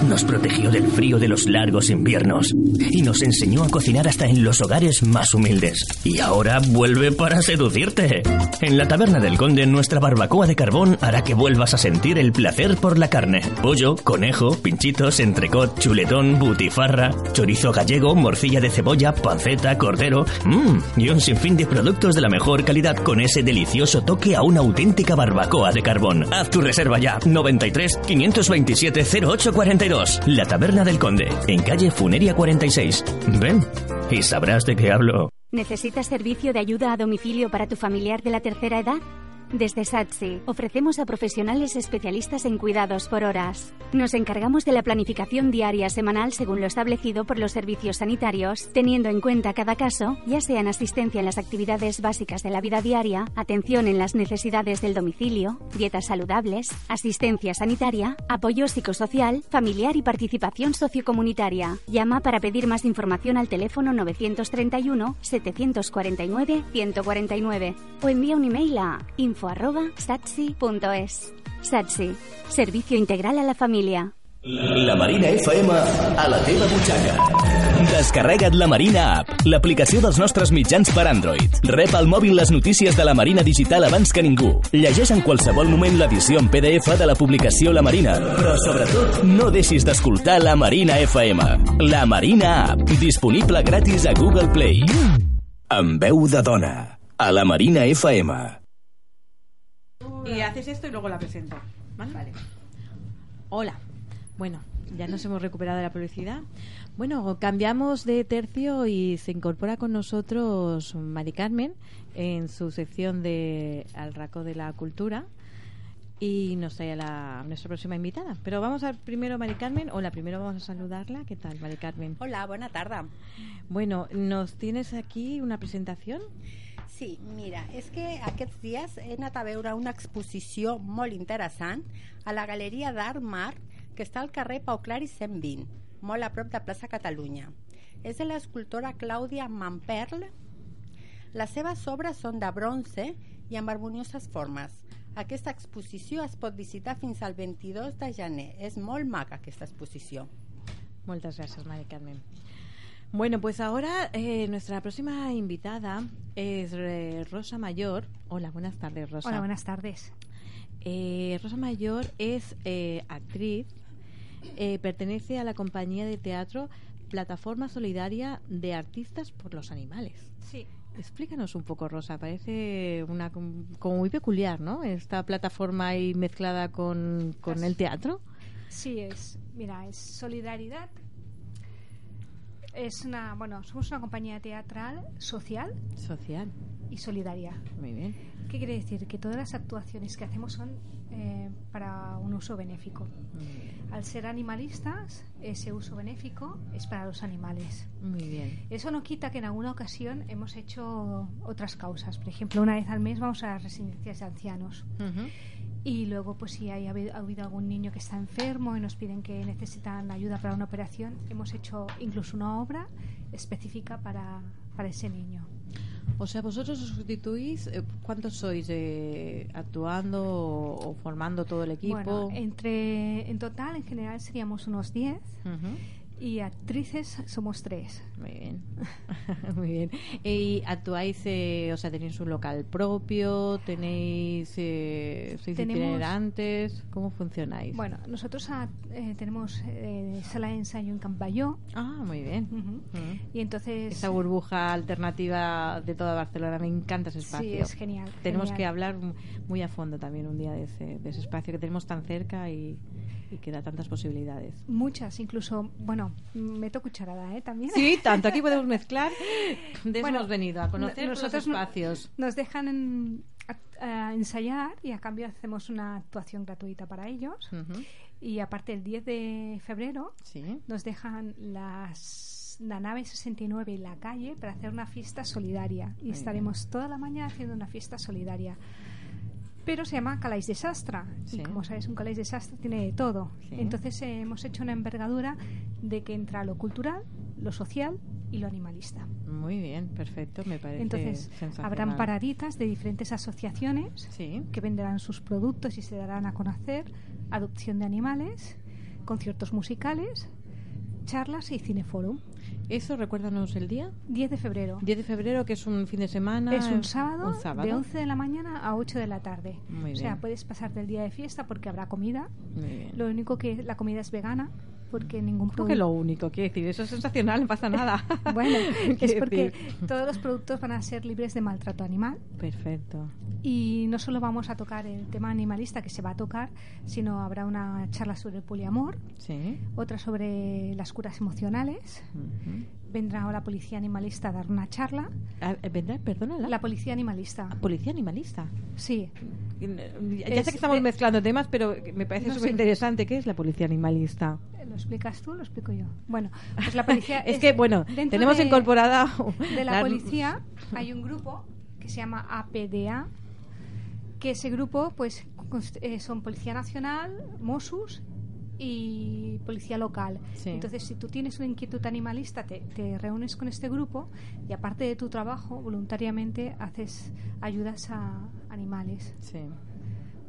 Nos protegió del frío de los largos inviernos y nos enseñó a cocinar hasta en los hogares más humildes. Y ahora vuelve para seducirte. En la taberna del conde nuestra barbacoa de carbón hará que vuelvas a sentir el placer por la carne. Pollo, conejo, pinchitos, entrecot, chuletón, butifarra, chorizo gallego, morcilla de cebolla, panceta, cordero, mmm, y un sinfín de productos de la mejor calidad con ese delicioso toque a una auténtica barbacoa de carbón. Haz tu reserva ya. 93 527 0842. La Taberna del Conde, en calle Funeria 46. Ven y sabrás de qué hablo. ¿Necesitas servicio de ayuda a domicilio para tu familiar de la tercera edad? Desde SATSI ofrecemos a profesionales especialistas en cuidados por horas. Nos encargamos de la planificación diaria semanal según lo establecido por los servicios sanitarios, teniendo en cuenta cada caso, ya sea en asistencia en las actividades básicas de la vida diaria, atención en las necesidades del domicilio, dietas saludables, asistencia sanitaria, apoyo psicosocial, familiar y participación sociocomunitaria. Llama para pedir más información al teléfono 931 749 149 o envía un email a info@satsi.es. Satsi, servicio integral a la familia. La Marina FM a la teva butxaca. Descarrega't la Marina App, l'aplicació dels nostres mitjans per Android. Rep al mòbil les notícies de la Marina Digital abans que ningú. Llegeix en qualsevol moment l'edició en PDF de la publicació La Marina. Però, sobretot, no deixis d'escoltar la Marina FM. La Marina App, disponible gratis a Google Play. Amb veu de dona, a la Marina FM. Y haces esto y luego la presento. ¿Vale? Hola. Bueno, ya nos hemos recuperado de la publicidad. Bueno, cambiamos de tercio y se incorpora con nosotros Mari Carmen en su sección de Al Raco de la Cultura y nos trae a la, a nuestra próxima invitada. Pero vamos a primero Mari Carmen. Hola, primero vamos a saludarla. ¿Qué tal, Mari Carmen? Hola, buena tarde. Bueno, ¿nos tienes aquí una presentación? Sí, mira, és que aquests dies he anat a veure una exposició molt interessant a la Galeria d'Art Mar, que està al carrer Pau Clar i 120, molt a prop de plaça Catalunya. És de l'escultora Clàudia Mamperl. Les seves obres són de bronze i amb harmonioses formes. Aquesta exposició es pot visitar fins al 22 de gener. És molt maca aquesta exposició. Muchas gracias, Mari Carmen. Bueno, pues ahora eh, nuestra próxima invitada es eh, Rosa Mayor. Hola, buenas tardes, Rosa. Hola, buenas tardes. Eh, Rosa Mayor es eh, actriz, eh, pertenece a la compañía de teatro Plataforma Solidaria de Artistas por los Animales. Sí. Explícanos un poco, Rosa. Parece una com- como muy peculiar, ¿no? Esta plataforma ahí mezclada con, con el teatro. Sí, es, mira, es solidaridad. Es una, bueno, somos una compañía teatral social Social. y solidaria. Muy bien. ¿Qué quiere decir? Que todas las actuaciones que hacemos son eh, para un uso benéfico. Al ser animalistas, ese uso benéfico es para los animales. Muy bien. Eso no quita que en alguna ocasión hemos hecho otras causas. Por ejemplo, una vez al mes vamos a las residencias de ancianos. Y luego, pues si hay, ha habido, ha habido algún niño que está enfermo y nos piden que necesitan ayuda para una operación, hemos hecho incluso una obra específica para, para ese niño. O sea, vosotros os sustituís, eh, ¿cuántos sois eh, actuando o, o formando todo el equipo? Bueno, entre, en total, en general, seríamos unos 10 Ujú. Y actrices somos 3. Muy bien. Muy bien. ¿Y actuáis, eh, o sea, tenéis un local propio? ¿Tenéis, eh, sois Tenemos- itinerantes? ¿Cómo funcionáis? Bueno, nosotros ah, eh, tenemos eh, sala de ensayo en Campayó. Ah, muy bien. Y entonces... Esa burbuja alternativa de toda Barcelona, me encanta ese Sí, espacio. es genial, Tenemos genial. que hablar muy a fondo también un día de ese, de ese espacio que tenemos tan cerca y, y que da tantas posibilidades. Muchas, incluso, bueno, meto cucharada, ¿eh? También. Sí, tanto aquí podemos mezclar. De Bueno, hemos venido, a conocer no- los nosotros no- espacios. Nos dejan en- a- a ensayar y a cambio hacemos una actuación gratuita para ellos. Y aparte, el 10 de febrero nos dejan las, la nave 69 y la calle para hacer una fiesta solidaria. Y Muy estaremos toda la mañana haciendo una fiesta solidaria. Pero se llama Calais de Sastra. Sí. Y como sabes, un Calais de Sastra tiene de todo. Sí. Entonces eh, hemos hecho una envergadura de que entra lo cultural, lo social y lo animalista. Muy bien, perfecto, me parece Entonces, habrán paraditas de diferentes asociaciones que venderán sus productos y se darán a conocer, adopción de animales, conciertos musicales, charlas y cineforum. ¿Eso recuérdanos el día? 10 de febrero. 10 de febrero, que es un fin de semana. Es un sábado, un sábado. de 11 de la mañana a 8 de la tarde. Muy o sea, bien. puedes pasarte el día de fiesta porque habrá comida. Muy bien. Lo único que la comida es vegana porque ningún ¿Cómo que producto... lo único? Quiero decir, eso es sensacional, no pasa nada. Bueno, es porque decir- todos los productos van a ser libres de maltrato animal. Perfecto. Y no solo vamos a tocar el tema animalista que se va a tocar, sino habrá una charla sobre el poliamor, Sí. otra sobre las curas emocionales, Ujú. Vendrá la policía animalista a dar una charla. Ah, ¿Vendrá? Perdona. La policía animalista. ¿Policía animalista? Sí. Ya Es- sé que estamos eh, mezclando temas, pero me parece no súper interesante. ¿Qué es la policía animalista? ¿Lo explicas tú o lo explico yo? Bueno, pues la policía... Es que, bueno, tenemos de- incorporada De la la- policía hay un grupo que se llama APDA, que ese grupo pues eh, son Policía Nacional, Mossos y Policía Local. Sí. Entonces, si tú tienes una inquietud animalista, te, te reúnes con este grupo y aparte de tu trabajo, voluntariamente haces ayudas a animales. Sí.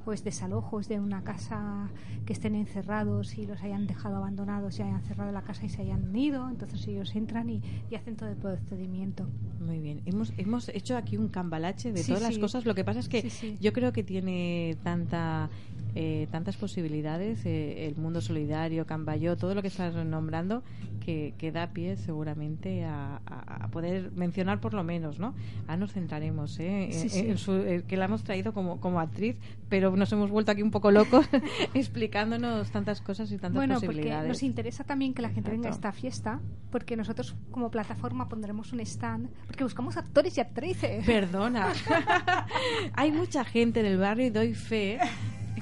Pues desalojos de una casa que estén encerrados y los hayan dejado abandonados y hayan cerrado la casa y se hayan ido. Entonces ellos entran y, y hacen todo el procedimiento. Muy bien. Hemos, hemos hecho aquí un cambalache de Sí, todas las cosas. Lo que pasa es que yo creo que tiene tanta eh, tantas posibilidades eh, el mundo solidario, Cambayó, todo lo que estás nombrando, que, que da pie seguramente a, a- poder mencionar por lo menos, ¿no? Ahora nos centraremos, ¿eh? Sí, en- sí. en su- eh, que la hemos traído como, como actriz, pero nos hemos vuelto aquí un poco locos explicándonos tantas cosas y tantas Bueno, porque posibilidades. nos interesa también que la gente venga a Exacto. esta fiesta, porque nosotros como plataforma pondremos un stand, porque buscamos actores y actrices. Perdona. Hay mucha gente en el barrio y doy fe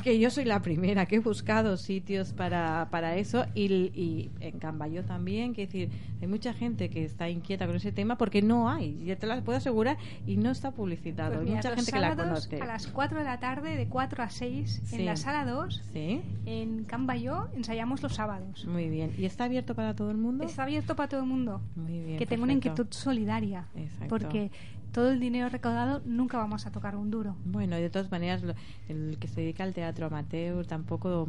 que yo soy la primera que he buscado sitios para, para eso y, y en Cambayo también, que decir, hay mucha gente que está inquieta con ese tema porque no hay, ya te lo puedo asegurar, y no está publicitado. Pues hay mucha gente que la conoce. A las 4 de la tarde, de 4 a 6, Sí. en la sala 2, Sí, en Cambayó, ensayamos los sábados. muy bien. ¿Y está abierto para todo el mundo? Está abierto para todo el mundo. Muy bien. que tenga una inquietud solidaria. Exacto. Porque todo el dinero recaudado nunca vamos a tocar un duro. Bueno, y de todas maneras, lo- el que se dedica al teatro amateur tampoco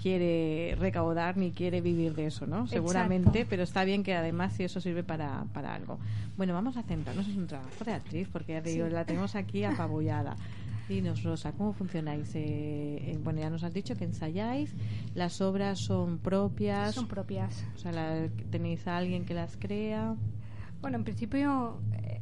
quiere recaudar ni quiere vivir de eso, ¿no? Seguramente, Exacto. pero está bien que además si eso sirve para, para algo. Bueno, vamos a centrarnos en un trabajo de actriz, porque ya te digo, Sí. la tenemos aquí apabullada. Dinos, Rosa, ¿cómo funcionáis? Eh, eh, bueno, ya nos has dicho que ensayáis, las obras son propias. Son propias. O sea, la- tenéis a alguien que las crea. Bueno, en principio eh,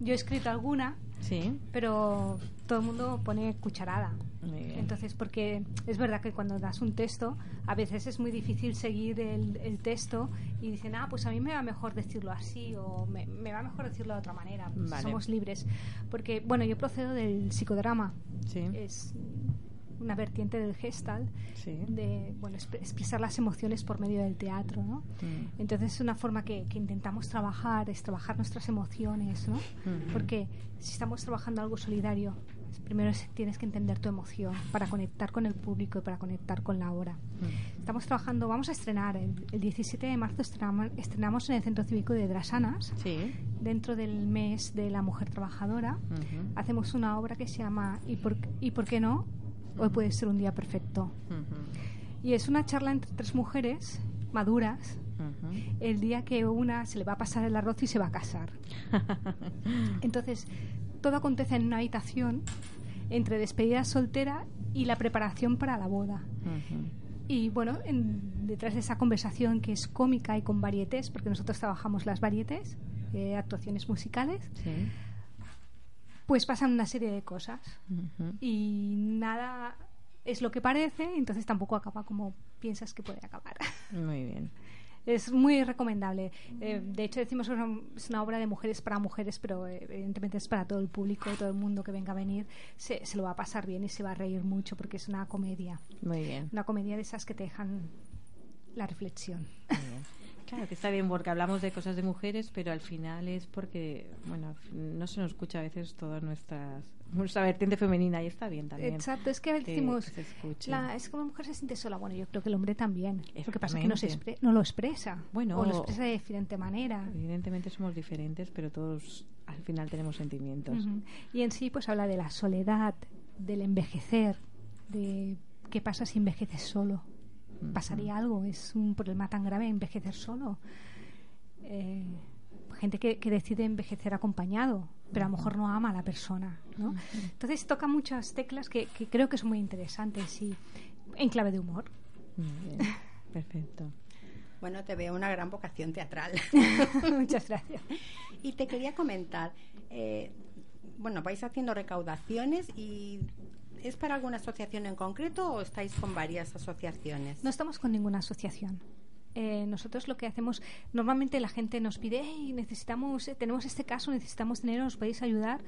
yo he escrito alguna, Sí. pero todo el mundo pone cucharada. Entonces, porque es verdad que cuando das un texto, a veces es muy difícil seguir el, el texto y dicen, ah, pues a mí me va mejor decirlo así o me, me va mejor decirlo de otra manera. Pues Vale. Somos libres. Porque, bueno, yo procedo del psicodrama. Sí. Es una vertiente del gestal Sí. de bueno, exp- expresar las emociones por medio del teatro, ¿no? Mm. Entonces, una forma que, que intentamos trabajar es trabajar nuestras emociones, ¿no? Ujú. Porque si estamos trabajando algo solidario, es- primero es- tienes que entender tu emoción para conectar con el público y para conectar con la obra. Mm. Estamos trabajando, vamos a estrenar, el, el 17 de marzo estrenamos, estrenamos en el Centro Cívico de Drasanas, Sí. dentro del mes de la mujer trabajadora. Ujú. Hacemos una obra que se llama ¿Y por, ¿Y por qué no? Hoy puede ser un día perfecto. Y es una charla entre tres mujeres maduras el día que una se le va a pasar el arroz y se va a casar. Entonces, todo acontece en una habitación entre despedida soltera y la preparación para la boda. Y bueno, en- detrás de esa conversación que es cómica y con varietés, porque nosotros trabajamos las varietés, eh, actuaciones musicales, Sí. Pues pasan una serie de cosas. Y nada es lo que parece, entonces tampoco acaba como piensas que puede acabar. Muy bien. Es muy recomendable. Eh, de hecho, decimos que es una, es una obra de mujeres para mujeres, pero eh, evidentemente es para todo el público, todo el mundo que venga a venir. Se, se lo va a pasar bien y se va a reír mucho porque es una comedia. Muy bien. Una comedia de esas que te dejan la reflexión. Muy bien. Claro que está bien porque hablamos de cosas de mujeres, pero al final es porque, bueno, no se nos escucha a veces toda nuestras, nuestra vertiente femenina y está bien también. Exacto, es que decimos, se escuche. la, es que la mujer se siente sola. Bueno, yo creo que el hombre también. Lo que pasa es que no, se expre- no lo expresa. Bueno, o lo expresa de diferente manera. Evidentemente somos diferentes, pero todos al final tenemos sentimientos. Y en sí, pues habla de la soledad, del envejecer, de qué pasa si envejeces solo. ¿Pasaría algo? ¿Es un problema tan grave envejecer solo? Eh, gente que, que decide envejecer acompañado, pero a lo mejor no ama a la persona. ¿no? Entonces toca muchas teclas que, que creo que son muy interesantes y en clave de humor. Muy bien. Perfecto. Bueno, te veo una gran vocación teatral. Muchas gracias. Y te quería comentar, eh, bueno, vais haciendo recaudaciones y ¿es para alguna asociación en concreto o estáis con varias asociaciones? No estamos con ninguna asociación. eh, nosotros lo que hacemos, normalmente la gente nos pide, "Hey, necesitamos, eh, tenemos este caso, necesitamos dinero, ¿nos podéis ayudar?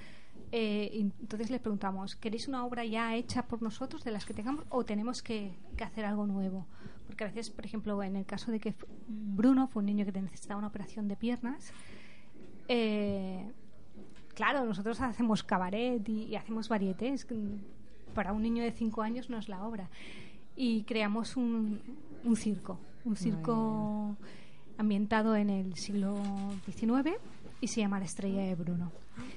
Eh, y entonces les preguntamos, ¿queréis una obra ya hecha por nosotros, de las que tengamos, o tenemos que, hacer algo nuevo? Porque a veces, por ejemplo, en el caso de que Bruno fue un niño que necesitaba una operación de piernas, claro, nosotros hacemos cabaret y, y hacemos varietés. Para un niño de 5 años no es la obra. Y creamos un, un circo, un circo ambientado en el siglo XIX y se llama La Estrella de Bruno.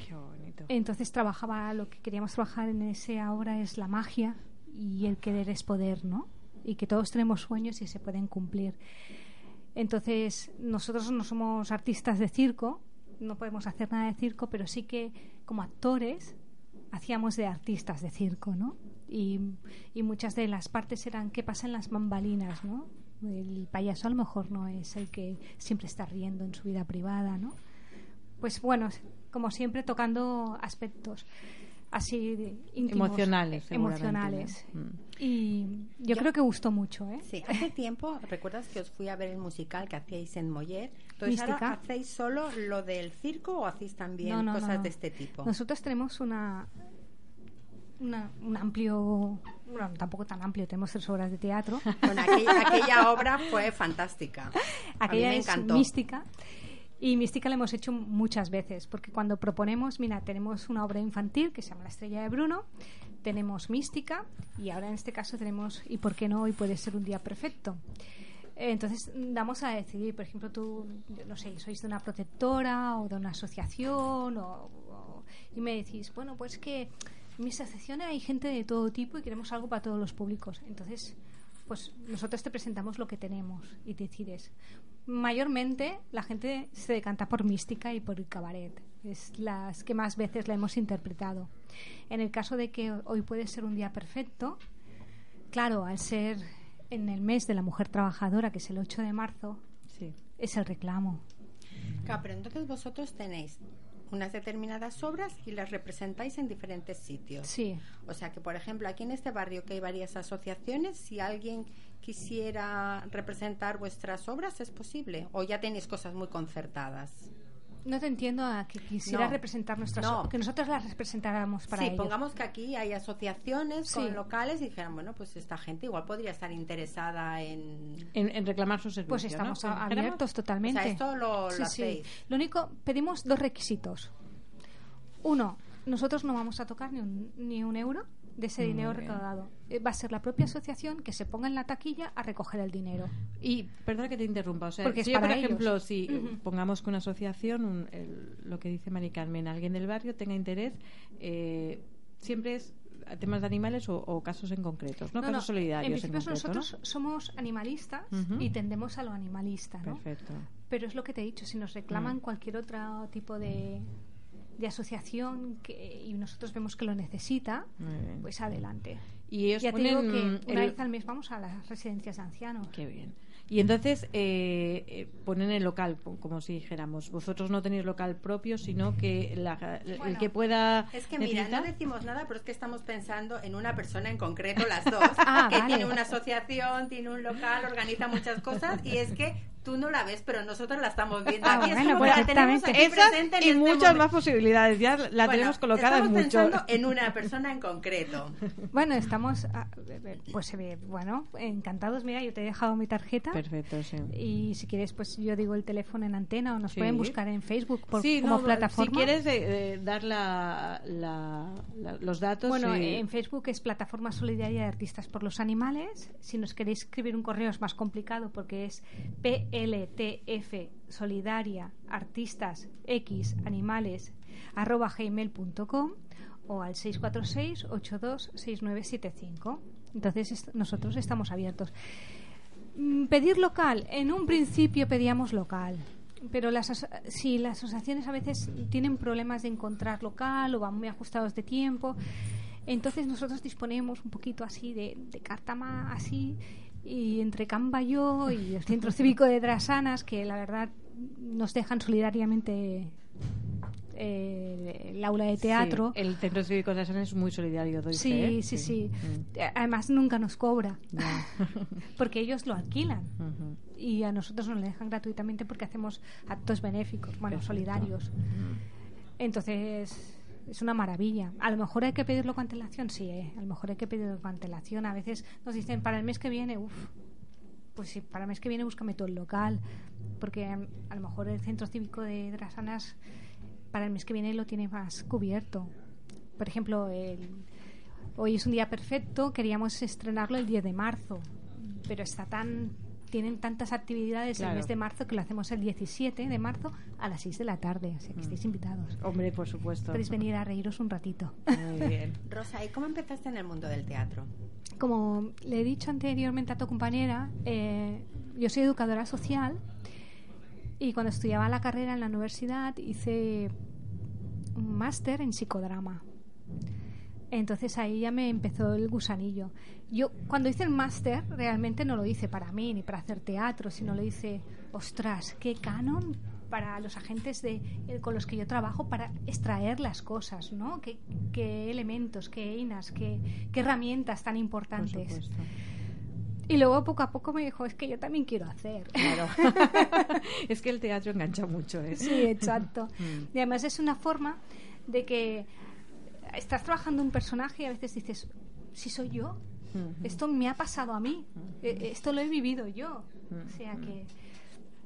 Qué bonito. Entonces trabajaba, lo que queríamos trabajar en esa obra es la magia y el querer es poder, ¿no? Y que todos tenemos sueños y se pueden cumplir. Entonces, nosotros no somos artistas de circo, no podemos hacer nada de circo, pero sí que como actores hacíamos de artistas de circo, ¿no? Y, muchas de las partes eran qué pasa en las bambalinas, ¿no? El payaso a lo mejor no es el que siempre está riendo en su vida privada, ¿no? Pues bueno, como siempre tocando aspectos así de íntimos, Emocionales, emocionales. ¿no? Mm. Y yo, creo que gustó mucho, ¿eh? Sí, hace tiempo, ¿recuerdas que os fui a ver el musical que hacíais en Moller? Entonces, ¿ahora Mística. hacéis solo lo del circo o hacéis también No, no, no, cosas no. de este tipo? Nosotros tenemos una, una- un amplio, bueno, tampoco tan amplio, tenemos tres obras de teatro. Bueno, aquella, aquella obra fue fantástica. Aquella a mí me es encantó. mística. Y mística la hemos hecho muchas veces, porque cuando proponemos, mira, tenemos una obra infantil que se llama La Estrella de Bruno, tenemos mística y ahora en este caso tenemos ¿Y por qué no? Hoy puede ser un día perfecto. Entonces damos a decidir, por ejemplo, tú, no sé, sois de una protectora o de una asociación o, y me decís, bueno, pues que en mi asociación hay gente de todo tipo y queremos algo para todos los públicos. Entonces, pues nosotros te presentamos lo que tenemos y decides. Mayormente la gente se decanta por mística y por el cabaret. Es las que más veces la hemos interpretado. En el caso de que hoy puede ser un día perfecto, claro, al ser en el mes de la mujer trabajadora, que es el 8 de marzo, es el reclamo. Claro, pero entonces vosotros tenéis unas determinadas obras y las representáis en diferentes sitios. Sí. O sea que, por ejemplo, aquí en este barrio que hay varias asociaciones, si alguien quisiera representar vuestras obras, ¿es posible? ¿O ya tenéis cosas muy concertadas? No te entiendo a que quisiera No. representar nuestras No. que nosotros las representáramos para sí, ellos. pongamos que aquí hay asociaciones Sí. con locales y dijeran, bueno, pues esta gente igual podría estar interesada en... En, en reclamar sus servicios. Pues estamos ¿no? a- Dijéramos. abiertos totalmente. O sea, esto lo- lo Sí. Lo único, pedimos dos requisitos. Uno, nosotros no vamos a tocar ni un, ni un euro de ese dinero recaudado. Eh, Va a ser la propia asociación que se ponga en la taquilla a recoger el dinero. Y perdona que te interrumpa, o sea, Porque es si yo, por ellos. ejemplo, si pongamos que una asociación, un- el- lo que dice Mari Carmen, alguien del barrio tenga interés, eh, siempre es temas de animales o, o casos en concretos, ¿no? No, casos no, solidarios En en, principio concreto, nosotros somos animalistas y tendemos a lo animalista, ¿no? ¿no? Perfecto. Pero es lo que te he dicho, si nos reclaman Mm. cualquier otro tipo de, de asociación que, y nosotros vemos que lo necesita, pues adelante. Y ellos ya te digo ponen, que una el- vez al mes vamos a las residencias de ancianos. Qué bien. Y entonces eh, eh, ponen el local, como si dijéramos. Vosotros no tenéis local propio, sino que la- el que pueda. Es que mira, no decimos nada, pero es que estamos pensando en una persona en concreto, las dos, Ah, que vale. tiene una asociación, tiene un local, organiza muchas cosas, y es que tú no la ves, pero nosotros la estamos viendo Ah, aquí. Es bueno, como que la tenemos perfectamente. aquí Esas presente en y este muchas momento. más posibilidades. Ya la Bueno, tenemos colocada en estamos mucho. pensando en una persona en concreto. Bueno, estamos, ah, eh, pues eh, bueno, encantados. Mira, yo te he dejado mi tarjeta. Perfecto, sí. Y si quieres, pues yo digo el teléfono en antena o nos Sí. pueden buscar en Facebook por, Sí, como no, plataforma. Si quieres eh, eh, dar la, la- la- los datos. Bueno, eh, en Facebook es Plataforma Solidaria de Artistas por los Animales. Si nos queréis escribir un correo es más complicado porque es PLTF Solidaria Artistas X Animales arroba gmail.com o al 646-826975. Entonces nosotros estamos abiertos. Mm, Pedir local. En un principio pedíamos local. Pero si las asociaciones a veces tienen problemas de encontrar local o van muy ajustados de tiempo, entonces nosotros disponemos un poquito así de, de carta más así y entre Canva yo y el Centro Cívico de Drasanas que la verdad nos dejan solidariamente eh, el aula de teatro. Sí, el Centro Cívico de San es muy solidario. doy Sí, fe, ¿eh? sí, sí. Mm. Además nunca nos cobra, porque ellos lo alquilan y a nosotros nos lo dejan gratuitamente porque hacemos actos benéficos, bueno, Perfecto. solidarios. Entonces es una maravilla. A lo mejor hay que pedirlo con antelación, sí, ¿eh? a lo mejor hay que pedirlo con antelación. A veces nos dicen para el mes que viene, uff, pues sí, para el mes que viene búscame todo el local, porque mm, a lo mejor el centro cívico de Drasanas para el mes que viene lo tiene más cubierto. Por ejemplo, el- hoy es un día perfecto, queríamos estrenarlo el 10 de marzo, pero está tan tienen tantas actividades Claro. el mes de marzo que lo hacemos el 17 de marzo a las 6 de la tarde, o sea que estáis invitados. Hombre, por supuesto. Podéis venir a reíros un ratito. Muy bien. Rosa, ¿y cómo empezaste en el mundo del teatro? Como le he dicho anteriormente a tu compañera, eh, yo soy educadora social y cuando estudiaba la carrera en la universidad hice un máster en psicodrama. Entonces ahí ya me empezó el gusanillo. Yo cuando hice el máster realmente no lo hice para mí ni para hacer teatro, sino lo hice, ostras, qué canon para los agentes de, eh, con los que yo trabajo para extraer las cosas, ¿no? ¿Qué, qué elementos, qué einas, qué, qué herramientas tan importantes. Y luego poco a poco me dijo, es que yo también quiero hacer. Claro. es que el teatro engancha mucho, ¿eh? Sí, exacto. Mm. Y además es una forma de que estás trabajando un personaje y a veces dices, si soy yo, esto me ha pasado a mí, eh, esto lo he vivido yo. O sea que...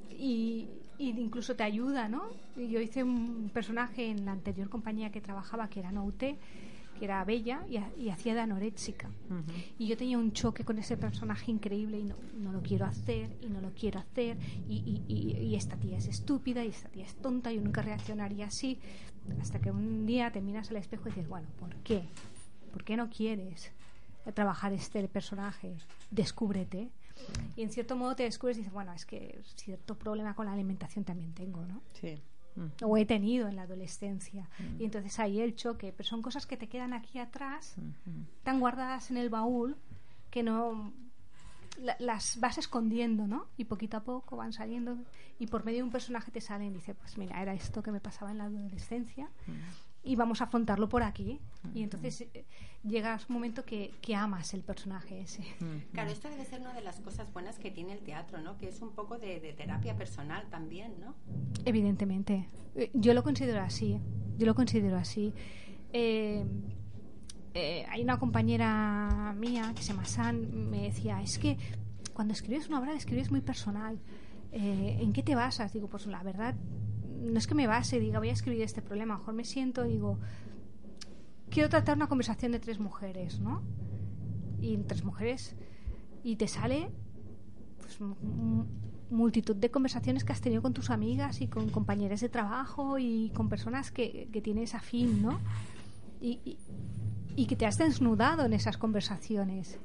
Y, y incluso te ayuda, ¿no? Yo hice un personaje en la anterior compañía que trabajaba, que era Noute, que era bella y, ha- y hacía de anoréxica. Y yo tenía un choque con ese personaje increíble y no, no lo quiero hacer y no lo quiero hacer y, y- y- y esta tía es estúpida y esta tía es tonta, yo nunca reaccionaría así. Hasta que un día te miras al espejo y dices, bueno, ¿por qué? ¿Por qué no quieres trabajar este personaje? Descúbrete. Y en cierto modo te descubres y dices, bueno, es que cierto problema con la alimentación también tengo, ¿no? Sí. O he tenido en la adolescencia. Y entonces ahí el choque, pero son cosas que te quedan aquí atrás, tan guardadas en el baúl, que no la- las vas escondiendo, ¿no? Y poquito a poco van saliendo y por medio de un personaje te salen y dice, pues mira, era esto que me pasaba en la adolescencia y vamos a afrontarlo por aquí. Y entonces eh, llegas un momento que, que amas el personaje ese. Claro, esta debe ser una de las cosas buenas que tiene el teatro, ¿no? Que es un poco de, de terapia personal también, ¿no? Evidentemente. Eh, Yo lo considero así. Yo lo considero así. Eh, eh, hay una compañera mía que se llama San, me decía, es que cuando escribes una obra la escribes muy personal. Eh, ¿En qué te basas? Digo, pues la verdad, no es que me base, diga, voy a escribir este problema. A lo mejor me siento y digo, quiero tratar una conversación de tres mujeres, ¿no? Y tres mujeres, y te sale pues, multitud de conversaciones que has tenido con tus amigas y con compañeras de trabajo y con personas que, que tienes afín, ¿no? Y, y- y que te has desnudado en esas conversaciones.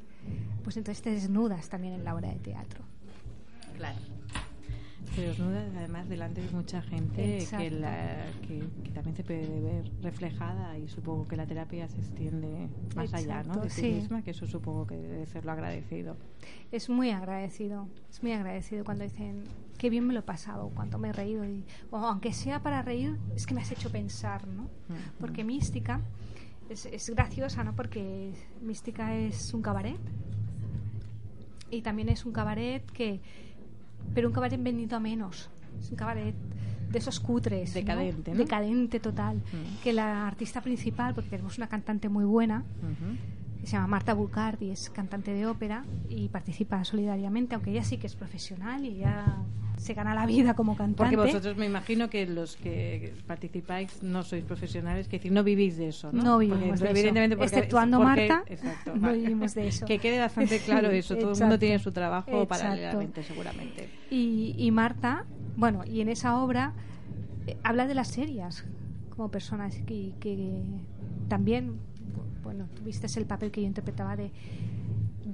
Pues entonces te desnudas también en la obra de teatro. Claro. Te desnudas además delante de mucha gente que, Exacto. la- que, que también se puede ver reflejada y supongo que la terapia se extiende más allá ¿no? Exacto, de sí. misma, que eso supongo que debe ser lo agradecido. Es muy agradecido, es muy agradecido cuando dicen qué bien me lo he pasado, cuánto me he reído y o aunque sea para reír, es que me has hecho pensar, ¿no? Porque Mística es, es graciosa, ¿no? Porque Mística es un cabaret y también es un cabaret que pero un cabaret vendido a menos. Es un cabaret de esos cutres. Decadente, ¿no? Decadente total. Que la artista principal, porque tenemos una cantante muy buena, que se llama Marta Bulcardi, es cantante de ópera y participa solidariamente, aunque ella sí que es profesional y ya se gana la vida como cantante. Porque vosotros me imagino que los que participáis no sois profesionales, que decir, no vivís de eso, ¿no? No vivimos Porque, de eso. evidentemente, porque- Exceptuando porque- Marta, exacto, no vivimos de eso. Que quede bastante claro eso, todo el mundo tiene su trabajo Exacto. paralelamente, seguramente. Y, y Marta, bueno, y en esa obra eh, habla de las serias como personas que, que también, bueno, tuviste el papel que yo interpretaba de,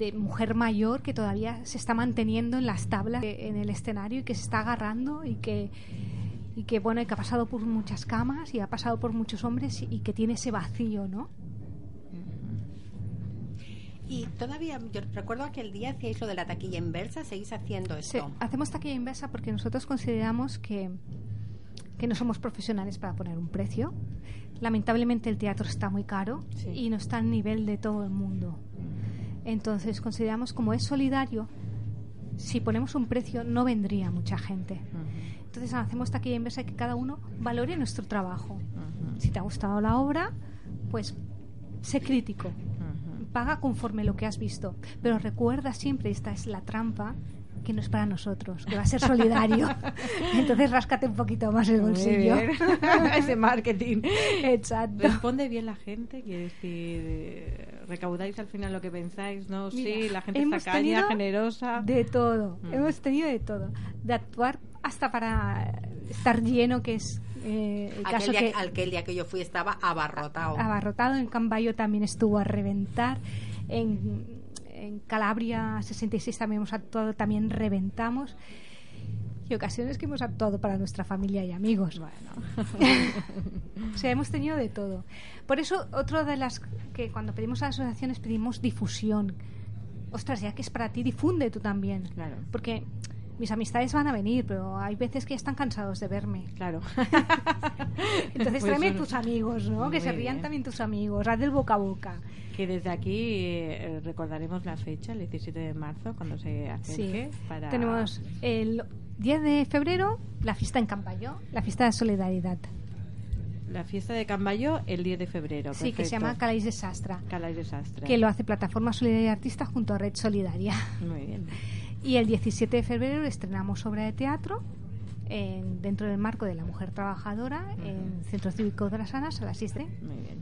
de mujer mayor que todavía se está manteniendo en las tablas eh, en el escenario y que se está agarrando y que y que bueno y que ha pasado por muchas camas y ha pasado por muchos hombres y, que tiene ese vacío, ¿no? Y todavía, yo recuerdo aquel día hacíais lo de la taquilla inversa, seguís haciendo Sí, esto. hacemos taquilla inversa porque nosotros consideramos que, que no somos profesionales para poner un precio. Lamentablemente el teatro está muy caro y no está al nivel de todo el mundo. Entonces consideramos como es solidario, si ponemos un precio no vendría mucha gente. Entonces hacemos taquilla inversa y que cada uno valore nuestro trabajo. Si te ha gustado la obra, pues sé crítico. Paga conforme lo que has visto. Pero recuerda siempre, esta es la trampa, que no es para nosotros, que va a ser solidario. Entonces ráscate un poquito más el bolsillo. Ese marketing. Exacto. Responde bien la gente, quiere decir, eh, recaudáis al final lo que pensáis, ¿no? sí, la gente hemos está caña, generosa. De todo. Mm. Hemos tenido de todo. De actuar hasta para estar lleno, que es eh, el Aquel caso día, que aquel día que yo fui estaba abarrotado. abarrotado. En Cambayo también estuvo a reventar. En, en Calabria 66 también hemos actuado, también reventamos. Y ocasiones que hemos actuado para nuestra familia y amigos. o sea, hemos tenido de todo. Por eso, otro de las que cuando pedimos a las asociaciones pedimos difusión. Ostras, ya que es para ti, difunde tú también. Claro. Porque mis amistades van a venir, pero hay veces que ya están cansados de verme. Claro. Entonces Pues tráeme tus amigos, ¿no? Muy Que se rían bien. también tus amigos. Haz del boca a boca. Que desde aquí eh, recordaremos la fecha, el 17 de marzo, cuando se acerque. Para... Tenemos el 10 de febrero la fiesta en Cambayo, la fiesta de solidaridad. La fiesta de Cambayo el 10 de febrero. Sí, que se llama Calais de Sastra. Calais de Sastre. Que lo hace Plataforma Solidaria Artista junto a Red Solidaria. Muy bien. Y el 17 de febrero estrenamos obra de teatro en- dentro del marco de la mujer trabajadora en Centro Cívico de las Anas a las 6 de. Muy bien.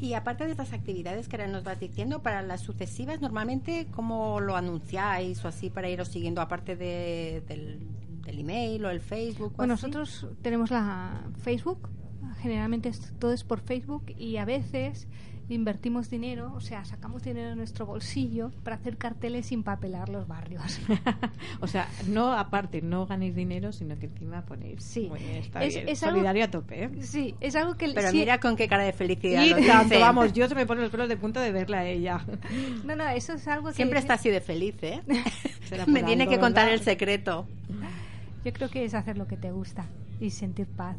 Y aparte de estas actividades que ahora nos vas diciendo, para las sucesivas, normalmente, ¿cómo lo anunciáis o así para iros siguiendo, aparte de- del, del email o el Facebook? o Bueno, así? nosotros tenemos la Facebook, generalmente todo es por Facebook y a veces invertimos dinero, o sea, sacamos dinero de nuestro bolsillo para hacer carteles sin papelar los barrios. O sea, no aparte, no ganéis dinero, sino que encima ponéis. Sí. Muy bien, está Es- bien. es algo- Solidario a tope. ¿eh? Sí, es algo que... Pero sí- mira con qué cara de felicidad Y lo tanto, vamos, yo se me ponen los pelos de punta de verla a ella. No, no, eso es algo que... Siempre está así de feliz, ¿eh? Me tiene algo, que contar ¿verdad? el secreto. Yo creo que es hacer lo que te gusta y sentir paz.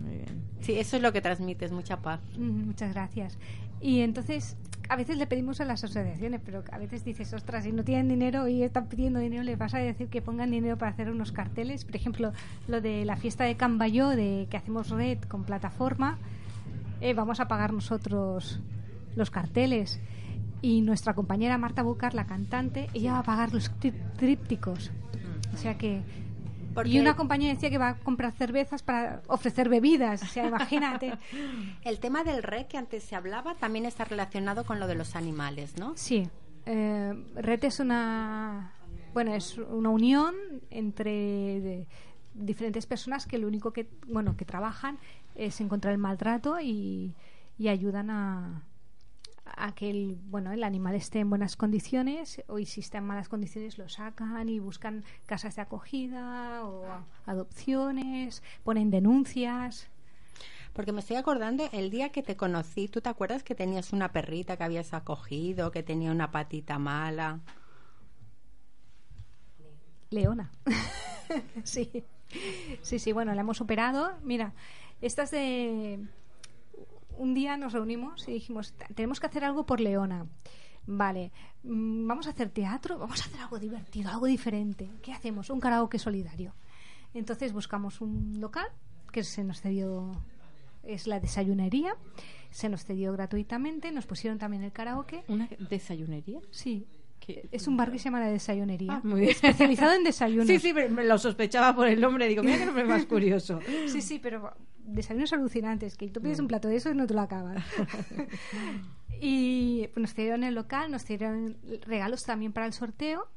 Muy bien. Sí, eso es lo que transmites, mucha paz. Mm, Muchas gracias. Y entonces, a veces le pedimos a las asociaciones, pero a veces dices, ostras, si no tienen dinero y están pidiendo dinero, les vas a decir que pongan dinero para hacer unos carteles. Por ejemplo, lo de la fiesta de Cambayó, de que hacemos red con plataforma, eh, vamos a pagar nosotros los carteles. Y nuestra compañera Marta Bucar, la cantante, ella va a pagar los trípticos. O sea que... Porque- Y una compañía decía que va a comprar cervezas para ofrecer bebidas. O sea, imagínate. El tema del REC que antes se hablaba también está relacionado con lo de los animales, ¿no? Sí, eh, Red es una bueno es una unión entre de- diferentes personas que lo único que bueno que trabajan es encontrar el maltrato y, y ayudan a, a que el bueno el animal esté en buenas condiciones o y si está en malas condiciones lo sacan y buscan casas de acogida o adopciones ponen denuncias Porque me estoy acordando el día que te conocí, ¿tú te acuerdas que tenías una perrita que habías acogido, que tenía una patita mala? Leona. sí. Sí, sí, bueno, la hemos operado. Mira, estas de... Un día nos reunimos y dijimos, "Ta- tenemos que hacer algo por Leona. Vale, mm, vamos a hacer teatro, vamos a hacer algo divertido, algo diferente. ¿Qué hacemos? Un karaoke solidario. Entonces buscamos un local que se nos cedió, es la desayunería, se nos cedió gratuitamente, nos pusieron también el karaoke. ¿Una desayunería? Sí, es un bar que se llama la desayunería. Ah, muy bien. Especializado en desayunos. Sí, sí, me me lo sospechaba por el nombre. Digo, mira que nombre más curioso. Sí, sí, pero desayunos alucinantes, que tú pides un plato de eso y no te lo acabas. y pues, nos dieron el local, nos dieron regalos también para el sorteo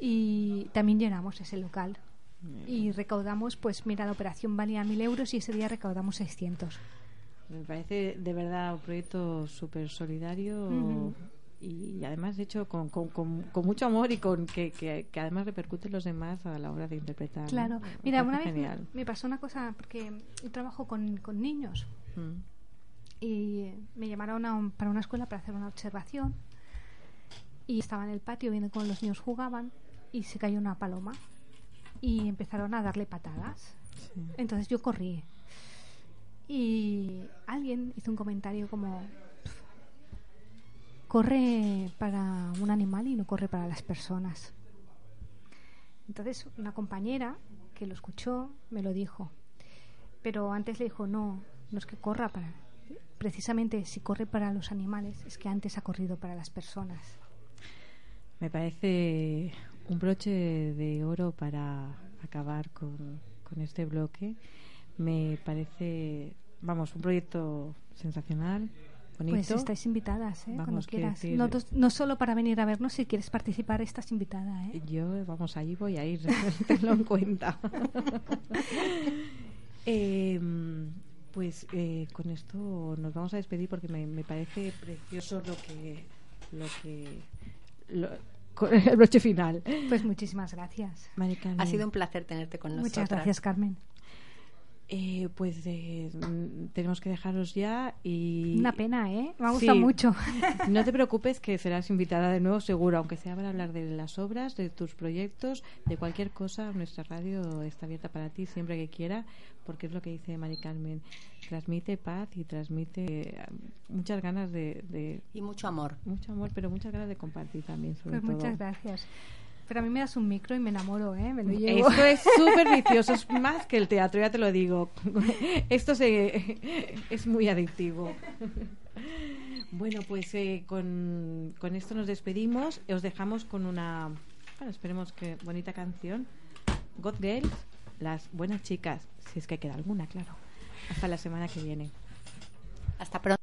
y también llenamos ese local. Y recaudamos, pues mira, la operación valía mil euros y ese día recaudamos 600. Me parece de verdad un proyecto súper solidario. Y además hecho con, con, con, con mucho amor y con que, que, que además repercute en los demás a la hora de interpretar. Claro, mira, una vez me, pasó una cosa, porque yo trabajo con, con niños. Mm. y me llamaron a un- para una escuela para hacer una observación. Y estaba en el patio viendo cómo los niños jugaban y se cayó una paloma. Y empezaron a darle patadas. Entonces yo corrí. Y alguien hizo un comentario como, "Pf, corre para un animal y no corre para las personas. Entonces una compañera que lo escuchó me lo dijo. Pero antes le dijo, no, no es que corra para... Precisamente si corre para los animales es que antes ha corrido para las personas. Me parece un broche de oro para acabar con, con este bloque. Me parece, vamos, un proyecto sensacional, bonito. Pues estáis invitadas, ¿eh? cuando quieras. decir- No, solo para venir a vernos, si quieres participar estás invitada. ¿eh? Yo, vamos, ahí voy a ir, tenlo en cuenta. Eh, pues eh, con esto nos vamos a despedir porque me, me parece precioso lo que... Lo que lo- el broche final. Pues muchísimas gracias. Mari Carmen. Ha sido un placer tenerte con nosotros. Muchas gracias, Carmen. Eh, pues eh, mm, tenemos que dejaros ya y... Una pena, ¿eh? Me ha gustado mucho. No te preocupes que serás invitada de nuevo seguro, aunque sea para hablar de las obras, de tus proyectos, de cualquier cosa. Nuestra radio está abierta para ti siempre que quiera, porque es lo que dice Mari Carmen. Transmite paz y transmite eh, muchas ganas de, de- Y mucho amor. Mucho amor, pero muchas ganas de compartir también, sobre Pues todo. muchas gracias. Pero a mí me das un micro y me enamoro, ¿eh? Me lo llevo. Esto es súper vicioso, es más que el teatro, ya te lo digo. Esto se, es muy adictivo. Bueno, pues eh, con, con esto nos despedimos. Os dejamos con una, bueno, esperemos que bonita canción. God Girls, las buenas chicas, si es que queda alguna, claro. Hasta la semana que viene. Hasta pronto.